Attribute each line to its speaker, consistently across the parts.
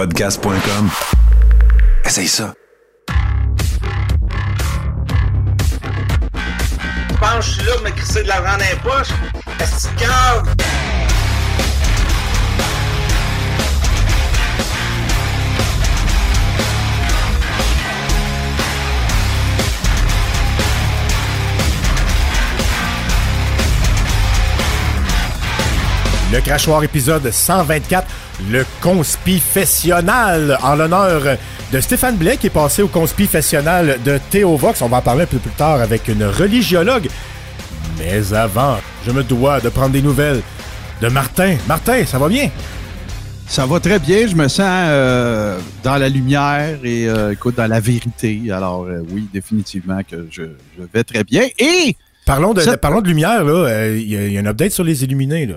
Speaker 1: podcast.com. Essaye ça.
Speaker 2: Je pense que je suis là pour me crisser de l'argent dans les poches? Est-ce
Speaker 3: Le crachoir épisode 124, le conspifessionnal, en l'honneur de Stéphane Blais qui est passé au conspifessionnal de Théo Vox. On va en parler un peu plus tard avec une religiologue. Mais avant, je me dois de prendre des nouvelles de Martin. Martin, ça va bien?
Speaker 4: Ça va très bien. Je me sens euh, dans la lumière et euh, écoute, dans la vérité. Alors euh, oui, définitivement que je, je vais très bien. Et
Speaker 3: Parlons de,
Speaker 4: Ça-
Speaker 3: parlons de lumière, là. Euh, Il y, a- il y a un update sur les illuminés, là.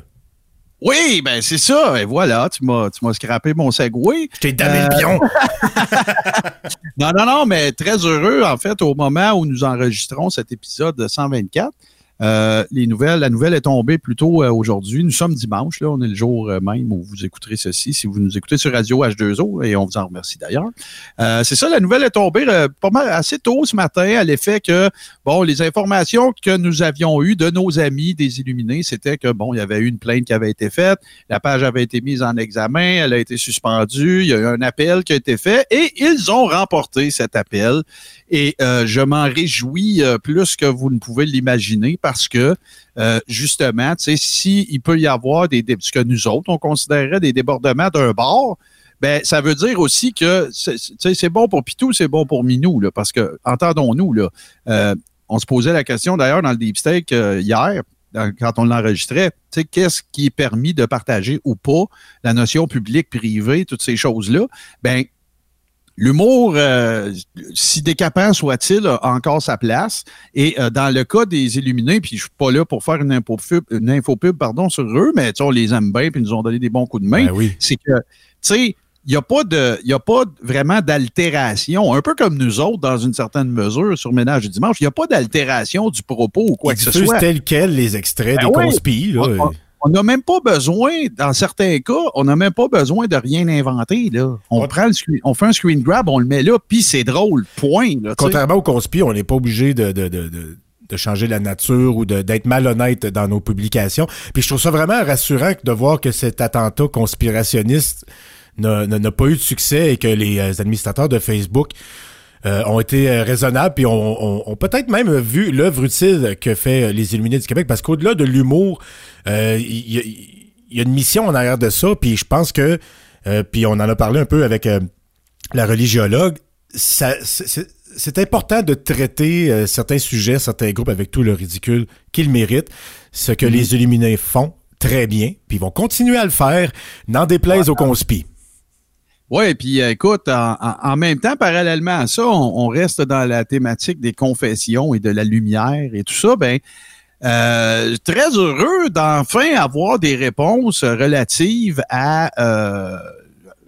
Speaker 4: Oui, ben c'est ça. Et voilà, tu m'as tu m'as scrappé mon segway.
Speaker 3: Je t'ai damé
Speaker 4: Euh,
Speaker 3: le pion.
Speaker 4: Non, non, non, mais très heureux, en fait, au moment où nous enregistrons cet épisode 124. Euh, les nouvelles, la nouvelle est tombée plus tôt euh, aujourd'hui. Nous sommes dimanche, là, on est le jour euh, même où vous écouterez ceci, si vous nous écoutez sur Radio H2O, et on vous en remercie d'ailleurs. C'est ça, la nouvelle est tombée pas mal assez tôt ce matin à l'effet que, bon, les informations que nous avions eues de nos amis des Illuminés, c'était que, bon, il y avait eu une plainte qui avait été faite, la page avait été mise en examen, elle a été suspendue, il y a eu un appel qui a été fait, et ils ont remporté cet appel. Et euh, je m'en réjouis euh, plus que vous ne pouvez l'imaginer parce que euh, justement, tu sais, s'il peut y avoir des, ce que nous autres on considérerait des débordements d'un bord, ben ça veut dire aussi que c'est- bon pour Pitou, c'est bon pour Minou, là, parce que entendons-nous là, on se posait la question d'ailleurs dans le deep steak hier. Quand on l'enregistrait, qu'est-ce qui est permis de partager ou pas, la notion publique-privée, toutes ces choses-là, ben L'humour, euh, si décapant soit-il, a encore sa place. Et euh, dans le cas des Illuminés, puis je suis pas là pour faire une infopub, une infopub pardon, sur eux, mais on les aime bien, puis ils nous ont donné des bons coups de main.
Speaker 3: Ben oui.
Speaker 4: C'est que, tu sais, il n'y a pas de, il y a pas vraiment d'altération, un peu comme nous autres dans une certaine mesure sur Ménage du dimanche, il n'y a pas d'altération du propos ou quoi
Speaker 3: Ils
Speaker 4: que ce soit.
Speaker 3: tel quel les extraits
Speaker 4: Ben
Speaker 3: des
Speaker 4: oui. On- On n'a même pas besoin, dans certains cas, on n'a même pas besoin de rien inventer. Là. On,
Speaker 3: Ouais.
Speaker 4: prend le screen- on fait un screen grab, on le met là, puis c'est drôle, point. Là.
Speaker 3: Contrairement aux conspis, on n'est pas obligé de, de, de, de, de changer la nature ou d'être malhonnête dans nos publications. Puis je trouve ça vraiment rassurant de voir que cet attentat conspirationniste n'a pas eu de succès et que les euh, administrateurs de Facebook euh, ont été euh, raisonnables puis ont, ont- ont peut-être même vu l'œuvre utile que fait euh, les Illuminés du Québec. Parce qu'au-delà de l'humour, euh, il y, a- il y a une mission en arrière de ça. Puis je pense que euh, puis on en a parlé un peu avec euh, la religiologue, ça, c'est- important de traiter euh, certains sujets, certains groupes avec tout le ridicule qu'ils méritent. Ce que les Illuminés font très bien, puis ils vont continuer à le faire, n'en déplaise aux conspis.
Speaker 4: Oui, puis euh, écoute, en, même temps, parallèlement à ça, on, reste dans la thématique des confessions et de la lumière et tout ça. Ben, euh, très heureux d'enfin avoir des réponses relatives à, euh,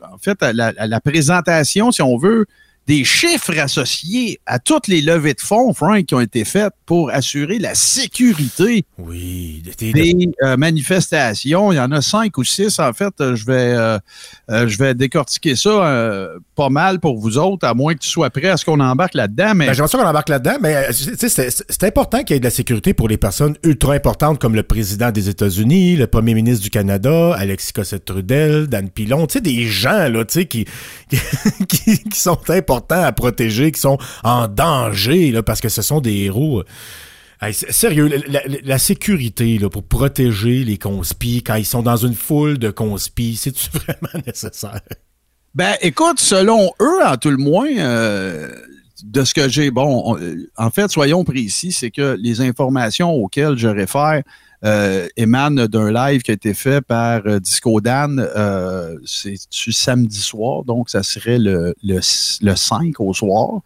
Speaker 4: en fait, à la présentation, si on veut, des chiffres associés à toutes les levées de fonds, Frank, qui ont été faites pour assurer la sécurité
Speaker 3: Oui, des-
Speaker 4: euh, manifestations. Il y en a cinq ou six, en fait. Euh, Je vais, euh, je vais décortiquer ça euh, pas mal pour vous autres, à moins que tu sois prêt à ce qu'on embarque là-dedans. Mais
Speaker 3: Ben, J'aimerais ça qu'on embarque là-dedans, mais c'est important qu'il y ait de la sécurité pour les personnes ultra importantes comme le président des États-Unis, le premier ministre du Canada, Alexis Cossette-Trudel, Dan Pilon, tu sais, des gens là, qui, qui sont importants à protéger, qui sont en danger, là, parce que ce sont des héros. S- sérieux, la, sécurité pour protéger les conspis quand ils sont dans une foule de conspis, c'est-tu vraiment nécessaire?
Speaker 4: Ben, écoute, selon eux, en tout le moins, euh, de ce que j'ai, bon, on- euh, en fait, soyons précis, c'est que les informations auxquelles je réfère euh, émanent d'un live qui a été fait par euh, Disco Dan, euh, c'est samedi soir, donc ça serait le, le, le 5 au soir,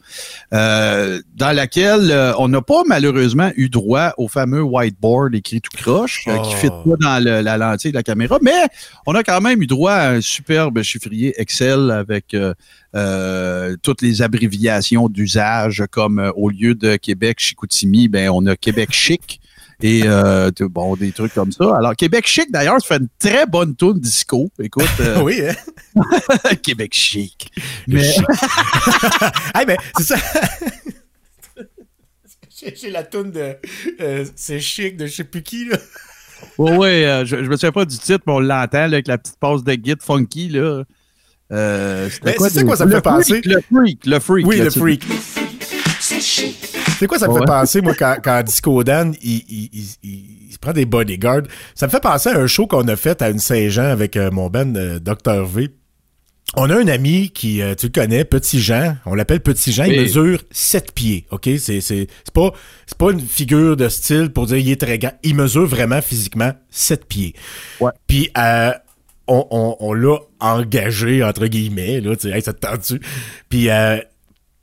Speaker 4: euh, dans laquelle on n'a pas malheureusement eu droit au fameux whiteboard écrit tout croche, qui
Speaker 3: Oh.
Speaker 4: fit pas dans le- la lentille de la caméra, mais on a quand même eu droit à un superbe chiffrier Excel avec toutes les abréviations d'usage, comme au lieu de Québec Chicoutimi, ben on a Québec Chic. Et euh, bon, des trucs comme ça. Alors, Québec Chic, d'ailleurs, ça fait une très bonne tune disco. Écoute, euh,
Speaker 3: oui, hein?
Speaker 4: Québec Chic. Mais-
Speaker 3: chic. hey, mais c'est ça. J'ai- la toune de euh, C'est chic de je sais plus qui, là.
Speaker 4: Oui, oui, euh, je, je me souviens pas du titre, mais on l'entend avec la petite passe de guide funky. Là. Euh,
Speaker 3: c'est ça quoi ça me fait penser?
Speaker 4: Le freak, le freak.
Speaker 3: Oui,
Speaker 4: là,
Speaker 3: le freak. C'est quoi ça me
Speaker 4: Ouais.
Speaker 3: fait penser, moi, quand, quand Disco Dan, il, il, il, prend des bodyguards? Ça me fait penser à un show qu'on a fait à une Saint-Jean avec euh, mon ben euh, Dr. V. On a un ami qui, euh, tu le connais, Petit Jean. On l'appelle Petit Jean. Il mesure 7 pieds, OK? C'est, c'est, c'est pas, c'est pas une figure de style pour dire il est très grand. Il mesure vraiment physiquement 7 pieds.
Speaker 4: Ouais.
Speaker 3: Puis, euh, on, on, on l'a engagé, entre guillemets, là, tu sais, hey, ça te tente-tu? Puis, euh,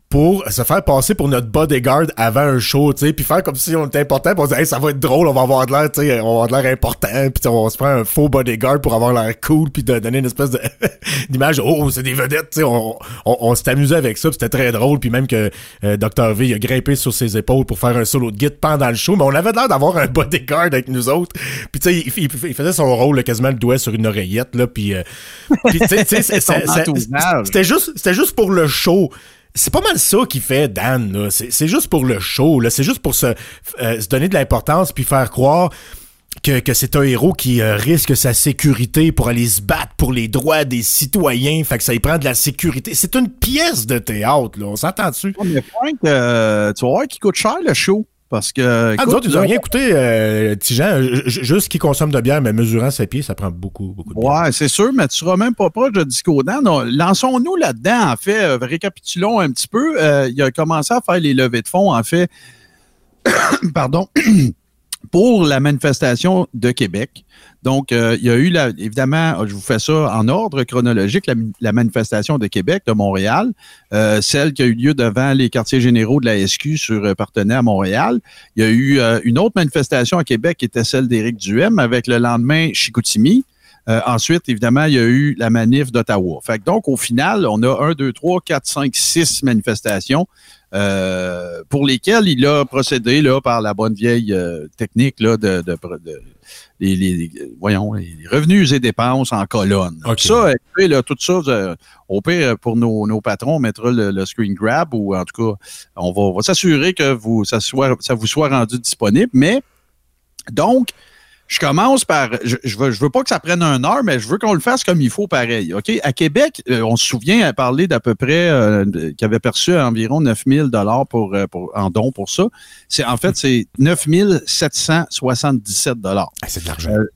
Speaker 3: pour se faire passer pour notre bodyguard avant un show, tu sais, puis faire comme si on était important, puis on se dit, hey, ça va être drôle, on va avoir de l'air, tu sais, on va avoir de l'air important, puis on se prend un faux bodyguard pour avoir l'air cool, puis de donner une espèce de d'image, oh, c'est des vedettes, tu sais, on, on, on s'est amusé avec ça, c'était très drôle, puis même que euh, Dr. V, il a grimpé sur ses épaules pour faire un solo de guide pendant le show, mais on avait l'air d'avoir un bodyguard avec nous autres, puis tu sais, il, il- il faisait son rôle, là, quasiment le doigt sur une oreillette, là, puis euh, tu sais, c'était juste, c'était juste pour le show. C'est pas mal ça qui fait Dan. C'est, juste pour le show. C'est juste pour se, euh, se donner de l'importance puis faire croire que, que c'est un héros qui euh, risque sa sécurité pour aller se battre pour les droits des citoyens. Fait que ça y prend de la sécurité. C'est une pièce de théâtre, là. On s'entend dessus?
Speaker 4: Mais Frank, euh, tu vas voir qu'il coûte cher le show. Parce que.
Speaker 3: Ah, nous autres, ils ont
Speaker 4: là-
Speaker 3: rien écouté, euh, Tijan. Juste qui consomme de bière, mais mesurant ses pieds, ça prend beaucoup, beaucoup de bière.
Speaker 4: Ouais, c'est sûr, mais tu seras même pas proche de Disco Dan. On- Lançons-nous là-dedans, en fait. Euh, récapitulons un petit peu. Euh, il a commencé à faire les levées de fonds, en fait. Pardon. pour la manifestation de Québec. Donc, euh, il y a eu, évidemment, je vous fais ça en ordre chronologique, la, manifestation de Québec, de Montréal, euh, celle qui a eu lieu devant les quartiers généraux de la SQ sur euh, Partenay à Montréal. Il y a eu une autre manifestation à Québec qui était celle d'Éric Duhem avec le lendemain Chicoutimi. Ensuite, évidemment, il y a eu la manif d'Ottawa. Donc, au final, on a un, deux, trois, quatre, cinq, six manifestations euh, pour lesquelles il a procédé là, par la bonne vieille euh, technique là, de, de, de- les, voyons, les revenus et dépenses en colonne. Ça, là, tout ça, euh, au pire, pour nos, nos patrons, on mettra le, le screen grab ou en tout cas, on va, va s'assurer que vous, ça, soit, ça vous soit rendu disponible. Mais donc, je commence par. Je, je, veux, je veux pas que ça prenne un heure, mais je veux qu'on le fasse comme il faut pareil. OK? À Québec, euh, on se souvient à parler d'à peu près euh, qu'il avait perçu environ 9 000 pour, euh, pour, en don pour ça. C'est En fait, c'est 9 777
Speaker 3: Ah, c'est de l'argent.
Speaker 4: Euh,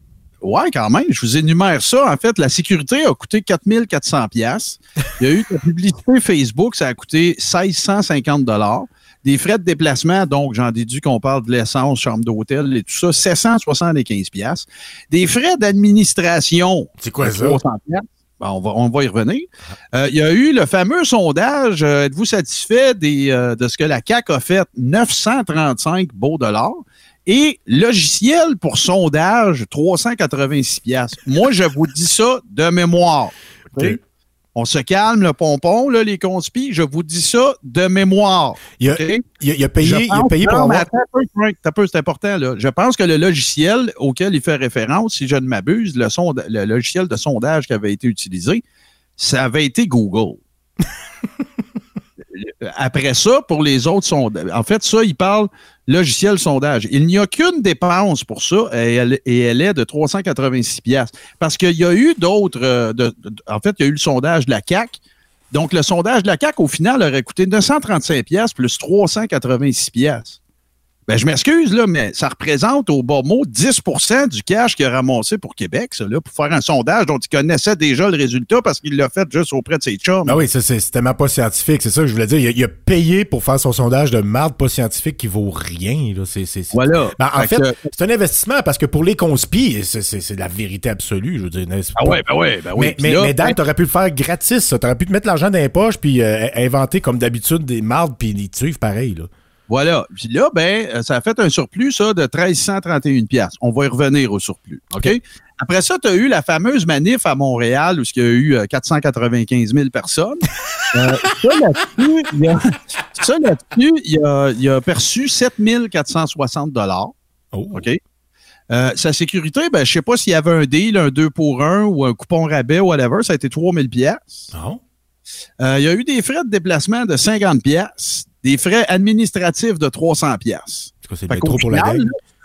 Speaker 4: Ouais, quand même. Je vous énumère ça. En fait, la sécurité a coûté 4400 pièces. Il y a eu la publicité Facebook, ça a coûté 1650 dollars. Des frais de déplacement, donc j'en déduis qu'on parle de l'essence, chambre d'hôtel et tout ça, 775 pièces. Des frais d'administration,
Speaker 3: c'est quoi ça?
Speaker 4: 300 piastres. Ben, on, va, on va y revenir. Euh, il y a eu le fameux sondage. euh, Êtes-vous satisfait des, euh, de ce que la CAQ a fait? 935 beaux dollars. Et logiciel pour sondage, 386 piastres. Moi, je vous dis ça de mémoire. On se calme, le pompon, là, les conspis. Je vous dis ça de mémoire.
Speaker 3: Il a,
Speaker 4: OK?
Speaker 3: il a- il a
Speaker 4: Je
Speaker 3: payé, il a payé pour
Speaker 4: non,
Speaker 3: avoir.
Speaker 4: attends un peu, c'est important. Là. Je pense que le logiciel auquel il fait référence, si je ne m'abuse, le, sonda- le logiciel de sondage qui avait été utilisé, ça avait été Google. Après ça, pour les autres sondages, en fait, ça, il parle logiciel sondage. Il n'y a qu'une dépense pour ça et elle, est de 386 pièces Parce qu'il y a eu d'autres, euh, en fait, il y a eu le sondage de la CAC. Donc, le sondage de la CAC, au final, aurait coûté 935 pièces plus 386 pièces. Ben, je m'excuse, là, mais ça représente au bas mot 10% du cash qu'il a ramassé pour Québec, ça, là, pour faire un sondage dont il connaissait déjà le résultat parce qu'il l'a fait juste auprès de ses chums.
Speaker 3: Ah oui, c'est tellement pas scientifique. C'est ça que je voulais dire. Il a, il a payé pour faire son sondage de marde pas scientifique qui vaut rien. Là.
Speaker 4: Voilà.
Speaker 3: Ben, en
Speaker 4: Fait
Speaker 3: fait,
Speaker 4: que-
Speaker 3: c'est un investissement parce que pour les conspis, c'est, la vérité absolue. Je veux dire,
Speaker 4: Ah ouais, ben ouais, ben oui.
Speaker 3: mais, mais,
Speaker 4: là,
Speaker 3: mais Dan,
Speaker 4: ben,
Speaker 3: t'aurais pu le faire gratis. ça. T'aurais pu te mettre l'argent dans les poches puis euh, inventer comme d'habitude des mardes puis ils te suivent pareil. Là.
Speaker 4: Voilà. Puis là, ben, euh, ça a fait un surplus, ça, de 1331 pièces. On va y revenir au surplus. OK? Après ça, tu as eu la fameuse manif à Montréal où il y a eu euh, 495 000 personnes. Euh, ça, là-dessus, il a, ça, là-dessus, il a, il a perçu 7 460 dollars.
Speaker 3: Oh.
Speaker 4: OK? Euh, sa sécurité, ben, je sais pas s'il y avait un deal, un 2 pour 1 ou un coupon rabais, whatever, ça a été 3000 pièces.
Speaker 3: Non.
Speaker 4: Euh, il y a eu des frais de déplacement de 50 pièces, des frais administratifs de 300 pièces.
Speaker 3: C'est trop pour la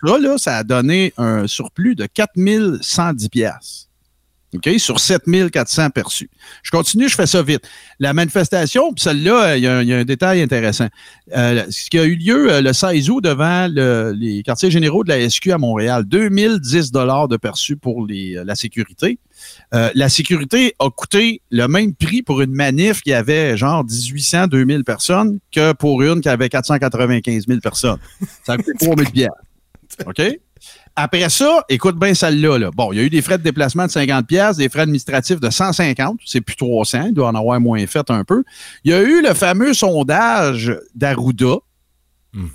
Speaker 4: là, ça, là, ça a donné un surplus de 4110 pièces. OK? Sur 7400 perçus. Je continue, je fais ça vite. La manifestation, puis celle-là, il y, a un- il y a un détail intéressant. Euh, ce qui a eu lieu euh, le 16 août devant le- les quartiers généraux de la SQ à Montréal, 2010 dollars de perçus pour les, euh, la sécurité. Euh, la sécurité a coûté le même prix pour une manif qui avait genre 1800, 2000 personnes que pour une qui avait 495 000 personnes. Ça a coûté 3000 pièces. OK? Après ça, écoute bien celle-là. Là. Bon, il y a eu des frais de déplacement de 50 pièces, des frais administratifs de 150, c'est plus 300, il doit en avoir moins fait un peu. Il y a eu le fameux sondage d'Arruda
Speaker 3: Hmm.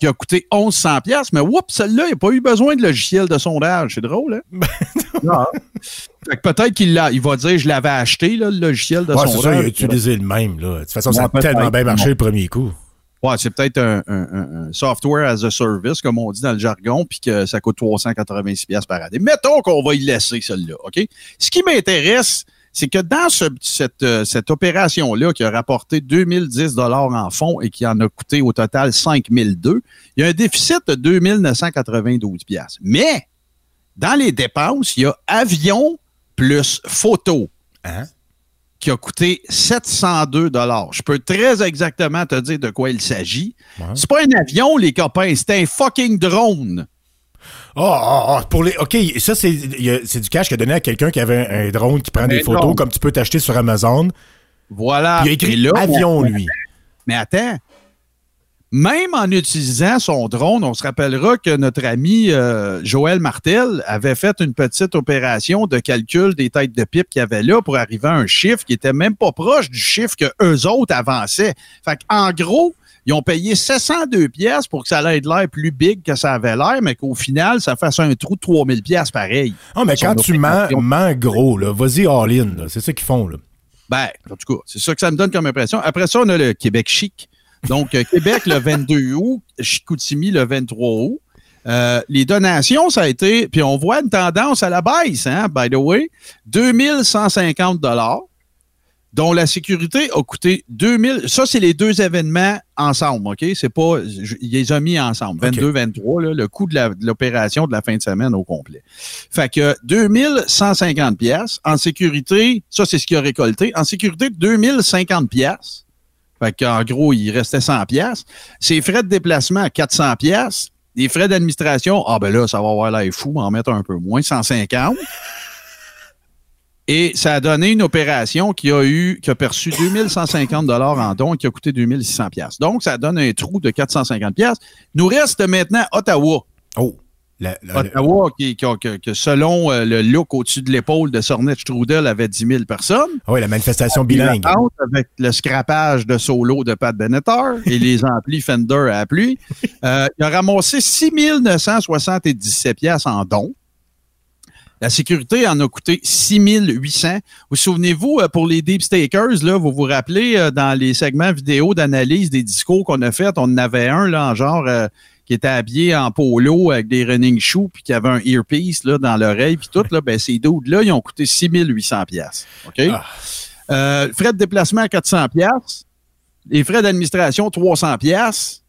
Speaker 4: qui a coûté 1100 pièces, mais oups, celle-là, il n'y a pas eu besoin de logiciel de sondage. C'est drôle, hein? Non. Fait que peut-être qu'il l'a, il va dire je l'avais acheté, là, le logiciel de
Speaker 3: Ouais, c'est ça, il a utilisé le même. Là. De toute façon, ça a tellement bien marché le premier coup.
Speaker 4: Ouais, c'est peut-être un, un- software as a service, comme on dit dans le jargon, puis que ça coûte 386 pièces par année. Mettons qu'on va y laisser celle-là, OK? Ce qui m'intéresse, c'est que dans ce- cette, euh, cette opération-là qui a rapporté 2010 dollars en fonds et qui en a coûté au total 5002, il y a un déficit de 2992 pièces. Mais dans les dépenses, il y a avion plus photo
Speaker 3: Hein?
Speaker 4: qui a coûté 702 dollars. Je peux très exactement te dire de quoi il s'agit.
Speaker 3: Ouais.
Speaker 4: C'est pas un avion, les copains, c'est un fucking drone.
Speaker 3: Ah, ah, ah, pour les. OK, ça, c'est du cash qu'il a donné à quelqu'un qui avait un, un drone qui prend des photos
Speaker 4: drone.
Speaker 3: comme tu peux t'acheter sur Amazon.
Speaker 4: Voilà.
Speaker 3: il a écrit
Speaker 4: Et là,
Speaker 3: avion, lui.
Speaker 4: Mais attends. Même en utilisant son drone, on se rappellera que notre ami euh, Joël Martel avait fait une petite opération de calcul des têtes de pipe qu'il y avait là pour arriver à un chiffre qui était même pas proche du chiffre que eux autres avançaient. Fait en gros, ils ont payé 702 pièces pour que ça ait de l'air plus big que ça avait l'air, mais qu'au final, ça fasse un trou de 3000 pièces pareil.
Speaker 3: Ah, mais quand tu mens, mens gros, vas-y all-in. C'est ça qu'ils font. Là.
Speaker 4: Ben, en tout cas, c'est ça que ça me donne comme impression. Après ça, on a le Québec chic. Donc, euh, Québec le 22 août, Chicoutimi le 23 août. Euh, les donations, ça a été, puis on voit une tendance à la baisse, hein, by the way, 2150 dollars, dont la sécurité a coûté 2000. Ça, c'est les deux événements ensemble, OK? C'est pas, je- il les a mis ensemble, 22-23, là, le coût de la- de l'opération de la fin de semaine au complet. Fait que 2150 pièces en sécurité, ça c'est ce qu'il a récolté. En sécurité 2050 pièces. Fait qu'en gros, il restait 100 pièces. Ses frais de déplacement à 400 pièces. Les frais d'administration, ah ben là, ça va avoir l'air fou, en mettre un peu moins, 150. Et ça a donné une opération qui a eu, qui a perçu 2150 dollars en dons et qui a coûté 2600 pièces. Donc, ça donne un trou de 450 pièces. Nous reste maintenant Ottawa.
Speaker 3: Oh. La- la-
Speaker 4: Ottawa, qui, que, selon euh, le look au-dessus de l'épaule de Sornet Strudel, avait 10 000 personnes.
Speaker 3: ah oui, la manifestation bilingue.
Speaker 4: Avec le scrapage de solo de Pat Benatar et les amplis Fender à pluie. Euh, il a ramassé 6 977 pièces en dons. La sécurité en a coûté 6 800. Vous souvenez-vous, euh, pour les Deep Stakers, là, vous vous rappelez, dans les segments vidéo d'analyse des discours qu'on a fait, on en avait un, là, en genre, qui était habillé en polo avec des running shoes, puis qui avait un earpiece là, dans l'oreille, puis tout, là, ben, ces dudes-là, ils ont coûté 6 800 pièces. OK?
Speaker 3: Ah.
Speaker 4: Euh, frais de déplacement à 400 pièces. Les frais d'administration, 300 pièces.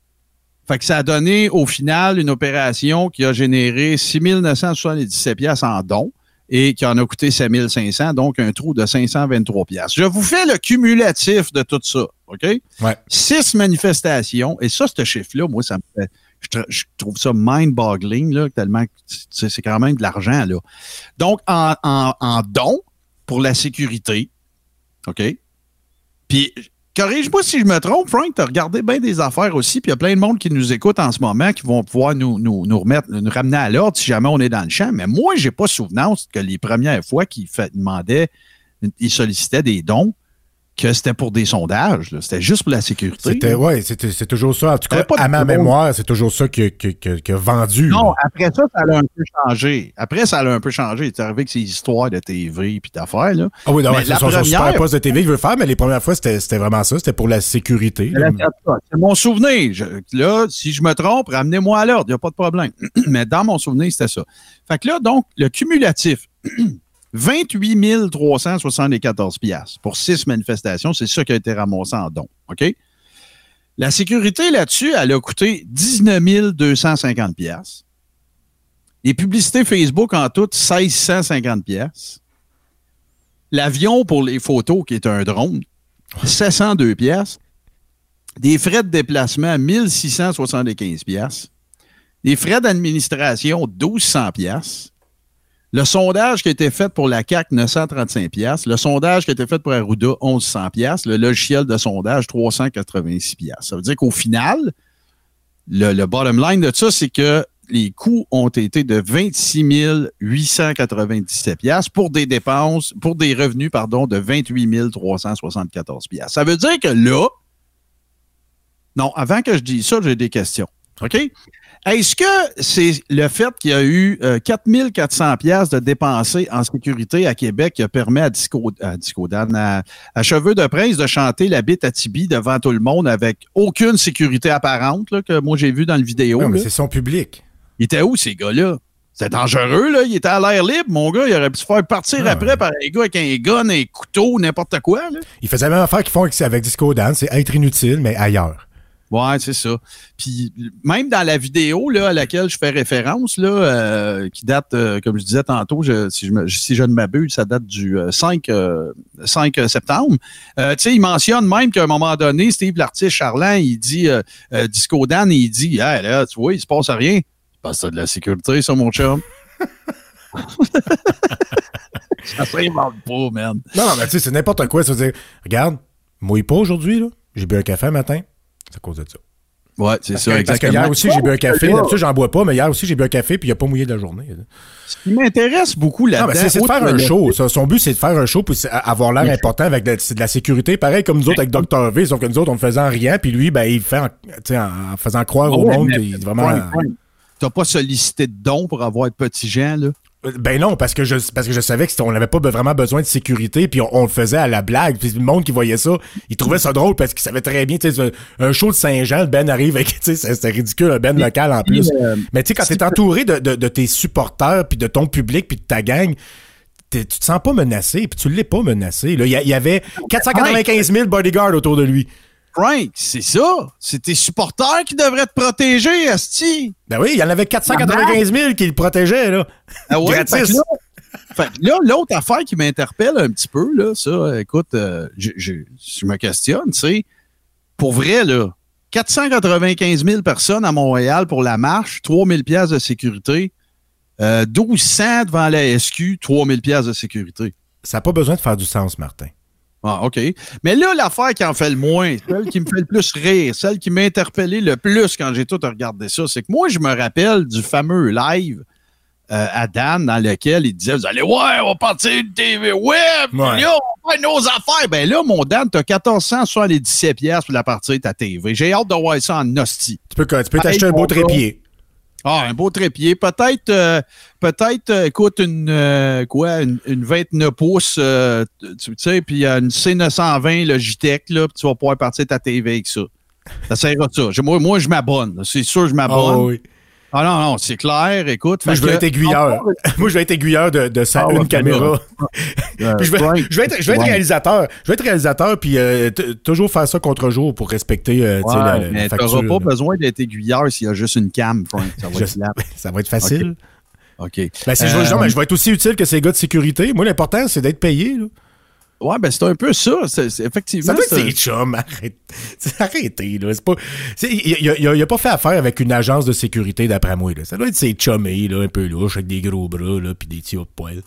Speaker 4: Fait que ça a donné au final une opération qui a généré 6 977 pièces en dons et qui en a coûté 7 500, donc un trou de 523 pièces. Je vous fais le cumulatif de tout ça, OK?
Speaker 3: Ouais.
Speaker 4: Six manifestations, et ça, ce chiffre-là, moi, ça me fait... Je, tr- je trouve ça mind-boggling, tellement que c'est quand même de l'argent, là. Donc, en, en, en dons pour la sécurité, OK? Puis, corrige-moi si je me trompe, Frank, tu as regardé bien des affaires aussi, puis il y a plein de monde qui nous écoute en ce moment qui vont pouvoir nous, nous, remettre, nous ramener à l'ordre si jamais on est dans le champ. Mais moi, j'ai pas souvenance que les premières fois qu'ils demandaient, ils sollicitaient des dons, que c'était pour des sondages. C'était juste pour la sécurité.
Speaker 3: C'était, ouais, c'était, c'est toujours ça. En tout cas, à ma mémoire, c'est toujours ça qui que, que, que vendu.
Speaker 4: Non,
Speaker 3: là.
Speaker 4: après ça, ça a un peu changé. Après, ça a un peu changé. C'est arrivé avec ces histoires de TV puis d'affaires. Là.
Speaker 3: Ah oui, non, c'est son, son super
Speaker 4: première-
Speaker 3: poste de TV qu'il veut faire, mais les premières fois, c'était, vraiment ça. C'était pour la sécurité.
Speaker 4: C'est mon souvenir. Je- là, si je me trompe, ramenez-moi à l'ordre. Il n'y a pas de problème. Mais dans mon souvenir, c'était ça. Fait que là, donc, le cumulatif, 28 374 piastres pour six manifestations. C'est ça qui a été ramassé en don. OK? La sécurité là-dessus, elle a coûté 19 250 piastres. Les publicités Facebook en tout, 1650 piastres. L'avion pour les photos, qui est un drone, 702 piastres. Des frais de déplacement, 1675 piastres. Des frais d'administration, 1200 piastres. Le sondage qui a été fait pour la CAC, 935 piastres. Le sondage qui a été fait pour Arruda, 1100 piastres. Le logiciel de sondage, 386 piastres. Ça veut dire qu'au final, le, bottom line de ça, c'est que les coûts ont été de 26 897 piastres pour des dépenses, pour des revenus, pardon, de 28 374 piastres. Ça veut dire que là, non, avant que je dise ça, j'ai des questions. OK? Est-ce que c'est le fait qu'il y a eu euh, 4400 pièces de dépensés en sécurité à Québec qui a permis à Disco, à Disco Dan, à, à Cheveux de Prince de chanter la bite à Tibi devant tout le monde avec aucune sécurité apparente là, que moi j'ai vu dans le vidéo.
Speaker 3: Non, mais c'est son public.
Speaker 4: Il était où ces gars-là? C'était dangereux, là. Il était à l'air libre, mon gars. Il aurait pu se faire partir
Speaker 3: Ah,
Speaker 4: après par un gars avec un gun, un couteau, n'importe quoi, là.
Speaker 3: Il faisait la même affaire qu'ils font avec, avec Disco Dance, c'est être inutile, mais ailleurs.
Speaker 4: Ouais, c'est ça. Puis même dans la vidéo là, à laquelle je fais référence, là, euh, qui date, euh, comme je disais tantôt, si, je si je ne m'abuse, ça date du euh, 5, euh, 5 septembre. Tu sais, il mentionne même qu'à un moment donné, Steve l'artiste Charland, il dit Disco Dan, il dit Hey, là, tu vois, il se passe rien. C'est pas ça de la sécurité, ça, mon chum. ça s'invente pas, man.
Speaker 3: Non, non, mais tu sais, c'est n'importe quoi. Ça veut dire, regarde, mouille pas aujourd'hui, là. J'ai bu un café matin. C'est à cause de ça.
Speaker 4: Ouais, c'est ça,
Speaker 3: que, parce que
Speaker 4: exactement.
Speaker 3: hier aussi, j'ai bu un café.
Speaker 4: Là,
Speaker 3: D'habitude, j'en bois pas, mais hier aussi, j'ai bu un café, puis il a pas mouillé de la journée.
Speaker 4: Ce qui m'intéresse beaucoup là-dedans.
Speaker 3: mais c'est de faire un show. ça. Son but, c'est de faire un show puis avoir l'air important avec de, la sécurité. Pareil comme nous autres avec Dr. V, sauf que nous autres, on le faisait en riant, puis lui, ben, il fait en, tu faisant croire au
Speaker 4: Ouais,
Speaker 3: monde qu'il est vraiment.
Speaker 4: T'as pas sollicité de dons pour avoir de petits gens, là?
Speaker 3: Ben non, parce que je parce que je savais que on n'avait pas vraiment besoin de sécurité, puis on, on le faisait à la blague. Puis le monde qui voyait ça, il trouvait ça drôle parce qu'il savait très bien, tu sais, un, show de Saint-Jean, le Ben arrive avec, tu sais, c'est- c'était ridicule, un Ben local en plus.
Speaker 4: euh,
Speaker 3: Mais tu sais, quand t'es entouré de, de, de tes supporters, puis de ton public, puis de ta gang, tu te sens pas menacé, puis tu l'es pas menacé. là. Il y, y avait 495 000 bodyguards autour de lui.
Speaker 4: Frank, c'est ça. C'est tes supporters qui devraient te protéger, Asti.
Speaker 3: Ben oui, il y en avait 495 000 qui le protégeaient, là.
Speaker 4: Ah ouais,
Speaker 3: Gratis.
Speaker 4: fait que là, fait que là, l'autre affaire qui m'interpelle un petit peu, là, ça, écoute, euh, je, je- je me questionne, c'est, pour vrai, là, 495 000 personnes à Montréal pour la marche, 3 000 piastres de sécurité, euh, 1200 devant la SQ, 3 000 piastres de sécurité.
Speaker 3: Ça n'a pas besoin de faire du sens, Martin.
Speaker 4: Ah, OK. Mais là, l'affaire qui en fait le moins, celle qui me fait le plus rire, celle qui m'a interpellé le plus quand j'ai tout regardé ça, c'est que moi, je me rappelle du fameux live euh, à Dan dans lequel il disait Vous allez voir, on va partir une TV web,
Speaker 3: Ouais.
Speaker 4: là, on va faire nos affaires. Ben là, mon Dan, t'as 1477 pièces pour la partie de ta TV. J'ai hâte de voir ça en hostie.
Speaker 3: Tu peux, tu peux t'acheter un beau trépied.
Speaker 4: Ah, un beau trépied. Peut-être, euh, peut-être, euh, écoute, une, euh, quoi, une, une 29 pouces, euh, tu sais, puis une C920 Logitech, là, puis tu vas pouvoir partir ta TV avec ça. Ça sert à ça. Je- Moi, moi je m'abonne. C'est sûr, je m'abonne.
Speaker 3: Ah oui.
Speaker 4: Ah non, non, c'est clair. Écoute.
Speaker 3: Moi, je veux
Speaker 4: que-
Speaker 3: être aiguilleur. Moi, je veux être aiguilleur de, de sa
Speaker 4: Ah
Speaker 3: une caméra.
Speaker 4: Euh,
Speaker 3: Puis je, veux, je veux être, je veux être
Speaker 4: ouais.
Speaker 3: réalisateur. Je veux être réalisateur, puis euh, toujours faire ça contre jour pour respecter euh,
Speaker 4: Ouais,
Speaker 3: la, la
Speaker 4: mais
Speaker 3: facture.
Speaker 4: t'auras pas
Speaker 3: là.
Speaker 4: besoin d'être aiguilleur s'il y a juste une cam, Frank. Ça va être.
Speaker 3: Ça va être facile.
Speaker 4: OK.
Speaker 3: Ben, si je, veux, je vais être aussi utile que ces gars de sécurité. Moi, l'important, c'est d'être payé. Là.
Speaker 4: Ouais, ben c'est un peu ça. C'est, c'est- effectivement.
Speaker 3: Ça doit être
Speaker 4: c'est-
Speaker 3: ses chums. Arrête. Arrêtez. Là. C'est pas, il, a, a pas fait affaire avec une agence de sécurité, d'après moi. Là. Ça doit être ses chummés, là, un peu louches, avec des gros bras, là, puis des petits hauts de poil.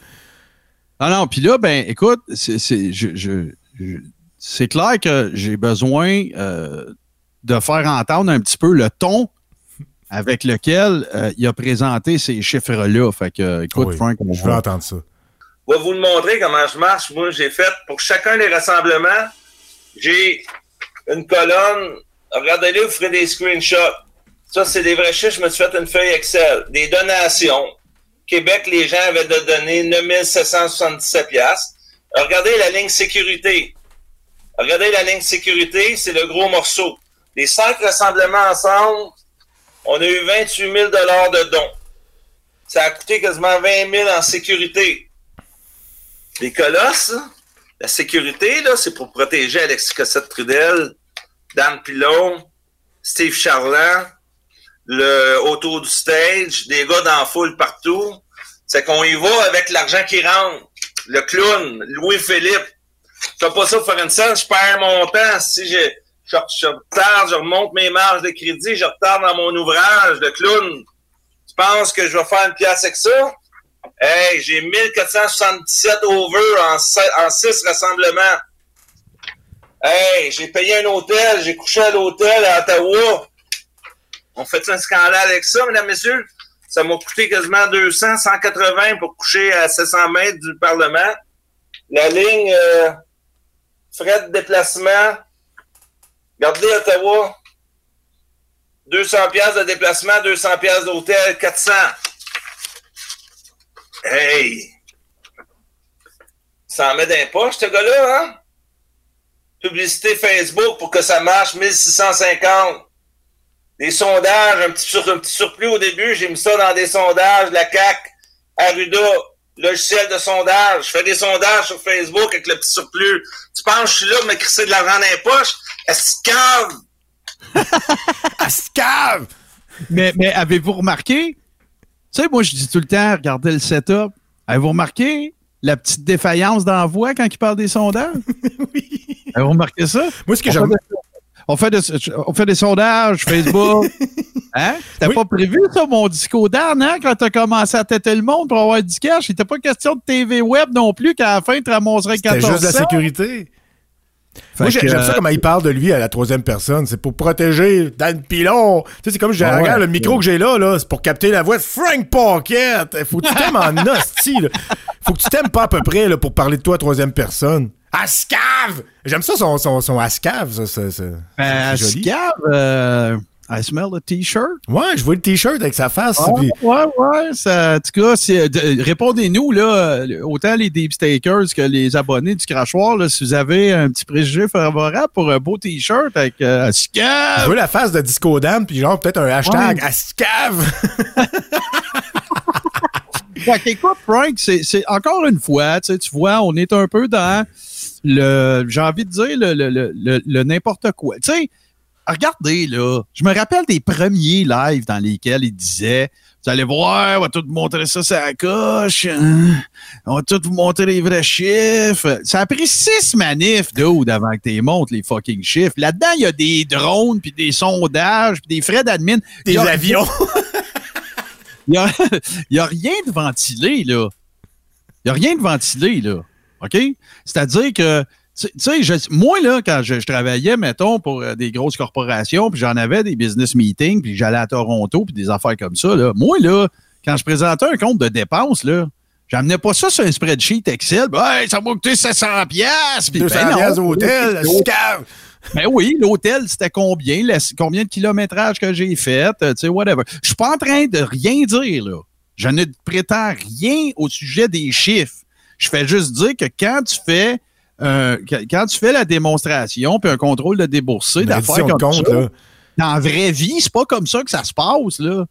Speaker 4: Non, non, puis là, ben, écoute, c'est, c'est, je- je- je- c'est clair que j'ai besoin euh, de faire entendre un petit peu le ton avec lequel euh, il a présenté ces chiffres-là. Fait que, écoute,
Speaker 3: Oui,
Speaker 4: Frank, on
Speaker 3: je veux entendre ça.
Speaker 2: Vais vous le montrer comment je marche. Moi, j'ai fait pour chacun des rassemblements, j'ai une colonne. Regardez-les, vous ferez des screenshots. Ça, c'est des vrais chiffres. Je me suis fait une feuille Excel. Des donations. Québec, les gens avaient de donner 9777 pièces. Regardez la ligne sécurité. Regardez la ligne sécurité, c'est le gros morceau. Les cinq rassemblements ensemble, on a eu 28 000 de dons. Ça a coûté quasiment 20 000 en sécurité. Les colosses, la sécurité, là, c'est pour protéger Alexis Cossette-Trudel, Dan Pilon, Steve Charland, le autour du stage, des gars dans foule partout. C'est qu'on y va avec l'argent qui rentre. Le clown, Louis-Philippe. Je pas ça pour faire je perds mon temps. Si je, je, je retarde, je remonte mes marges de crédit, je retarde dans mon ouvrage de clown. Tu penses que je vais faire une pièce avec ça? Hey, j'ai 1477 over en, en six rassemblements. Hey, j'ai payé un hôtel, j'ai couché à l'hôtel à Ottawa. On fait un scandale avec ça, mesdames, messieurs? Ça m'a coûté quasiment 200, 180 pour coucher à 700 mètres du Parlement. La ligne euh, frais de déplacement. Regardez Ottawa. 200 pièces de déplacement, 200 pièces d'hôtel, 400. Hey! Ça en met d'un poche, ce gars-là, hein? Publicité Facebook pour que ça marche, 1650. Des sondages, un petit, sur, un petit surplus au début, j'ai mis ça dans des sondages, la CAC, Arruda, logiciel de sondage. Je fais des sondages sur Facebook avec le petit surplus. Tu penses que je suis là pour me crisser de l'argent dans les poches? Est-ce cave?
Speaker 3: Est-ce cave?
Speaker 4: Mais, mais avez-vous remarqué? Tu sais, moi, je dis tout le temps, regardez le setup. Avez-vous remarqué la petite défaillance d'envoi quand il parle des sondages?
Speaker 3: oui.
Speaker 4: Avez-vous remarqué ça?
Speaker 3: Moi, ce que j'aime.
Speaker 4: On fait, des, on fait des sondages, Facebook. Hein? T'as
Speaker 3: Oui.
Speaker 4: pas prévu ça, mon disco d'âne, hein? Quand t'as commencé à têter le monde pour avoir du cash, il était pas question de TV web non plus qu'à la fin, tu ramasserais
Speaker 3: C'était
Speaker 4: 14
Speaker 3: juste la sécurité.
Speaker 4: Fait
Speaker 3: Moi, j'aime ça comment il parle de lui à la troisième personne. C'est pour protéger Dan Pilon. Tu sais, c'est comme je
Speaker 4: Ah ouais.
Speaker 3: regarde le micro que j'ai là, là, c'est pour capter la voix de Frank Pocket. Faut que tu t'aimes en hostie, là. Faut que tu t'aimes pas à peu près, là, pour parler de toi à troisième personne. Ascave! J'aime ça, son, son, son Ascave, ça, ça, ça.
Speaker 4: Ben,
Speaker 3: C'est joli.
Speaker 4: Scab, euh, I smell a t-shirt?
Speaker 3: Ouais, je vois le t-shirt avec sa face.
Speaker 4: Ouais,
Speaker 3: puis-
Speaker 4: ouais, ouais. Ça, en tout cas, c'est- de- répondez-nous, là, euh, autant les deep stakers que les abonnés du crachoir, là, si vous avez un petit préjugé favorable pour un beau t-shirt avec euh,
Speaker 3: Je vois la face de Disco Dan, puis genre peut-être un hashtag Ascave.
Speaker 4: Fait qu'écoute, Frank, c'est encore une fois, tu vois, on est un peu dans le, j'ai envie de dire, le, le, le, le- le n'importe quoi. Tu sais, regardez, là, je me rappelle des premiers lives dans lesquels il disait, vous allez voir, on va tout vous montrer ça, ça coche, hein. on va tout vous montrer les vrais chiffres. Ça a pris six manifs, dude, avant que tu montres les fucking chiffres. Là-dedans, il y a des drones, puis des sondages, puis des frais d'admin.
Speaker 3: Des
Speaker 4: a-
Speaker 3: avions.
Speaker 4: il n'y a, y a rien de ventilé, là. Il n'y a rien de ventilé, là. OK? C'est-à-dire que, tu sais, je- moi, là, quand je, je travaillais, mettons, pour euh, des grosses corporations, puis j'en avais des business meetings, puis j'allais à Toronto, puis des affaires comme ça, là. Moi, là, quand je présentais un compte de dépenses, là, j'amenais pas ça sur un spreadsheet Excel. Hey, ça m'a coûté 700 piastres. Puis,
Speaker 3: 200
Speaker 4: ben
Speaker 3: Ascave.
Speaker 4: Ben oui, l'hôtel, c'était combien? Combien de kilométrage que j'ai fait? euh, Tu sais, whatever. Je suis pas en train de rien dire, là. Je ne prétends rien au sujet des chiffres. Je fais juste dire que quand tu fais euh, que- quand tu fais la démonstration puis un contrôle de déboursé
Speaker 3: Une
Speaker 4: d'affaires comme
Speaker 3: compte,
Speaker 4: ça,
Speaker 3: là.
Speaker 4: dans la vraie vie, c'est pas comme ça que ça se passe, là.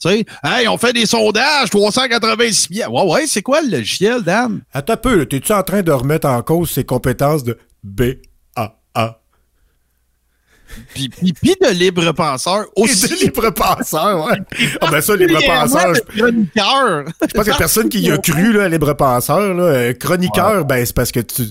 Speaker 4: Tu sais, hey, on fait des sondages, 386 billets. Ouais, ouais, c'est quoi le logiciel, Dan?
Speaker 3: Attends un peu, t'es-tu en train de remettre en cause ses compétences de B-A-A?
Speaker 4: Puis, puis, puis de libre penseur
Speaker 3: Et
Speaker 4: aussi.
Speaker 3: de libre penseur, ouais. Ah ben ça, libre penseur, je,
Speaker 4: chroniqueur.
Speaker 3: je pense a personne qui y a cru, là, libre penseur, là. Euh, Chroniqueur, ben c'est parce que tu...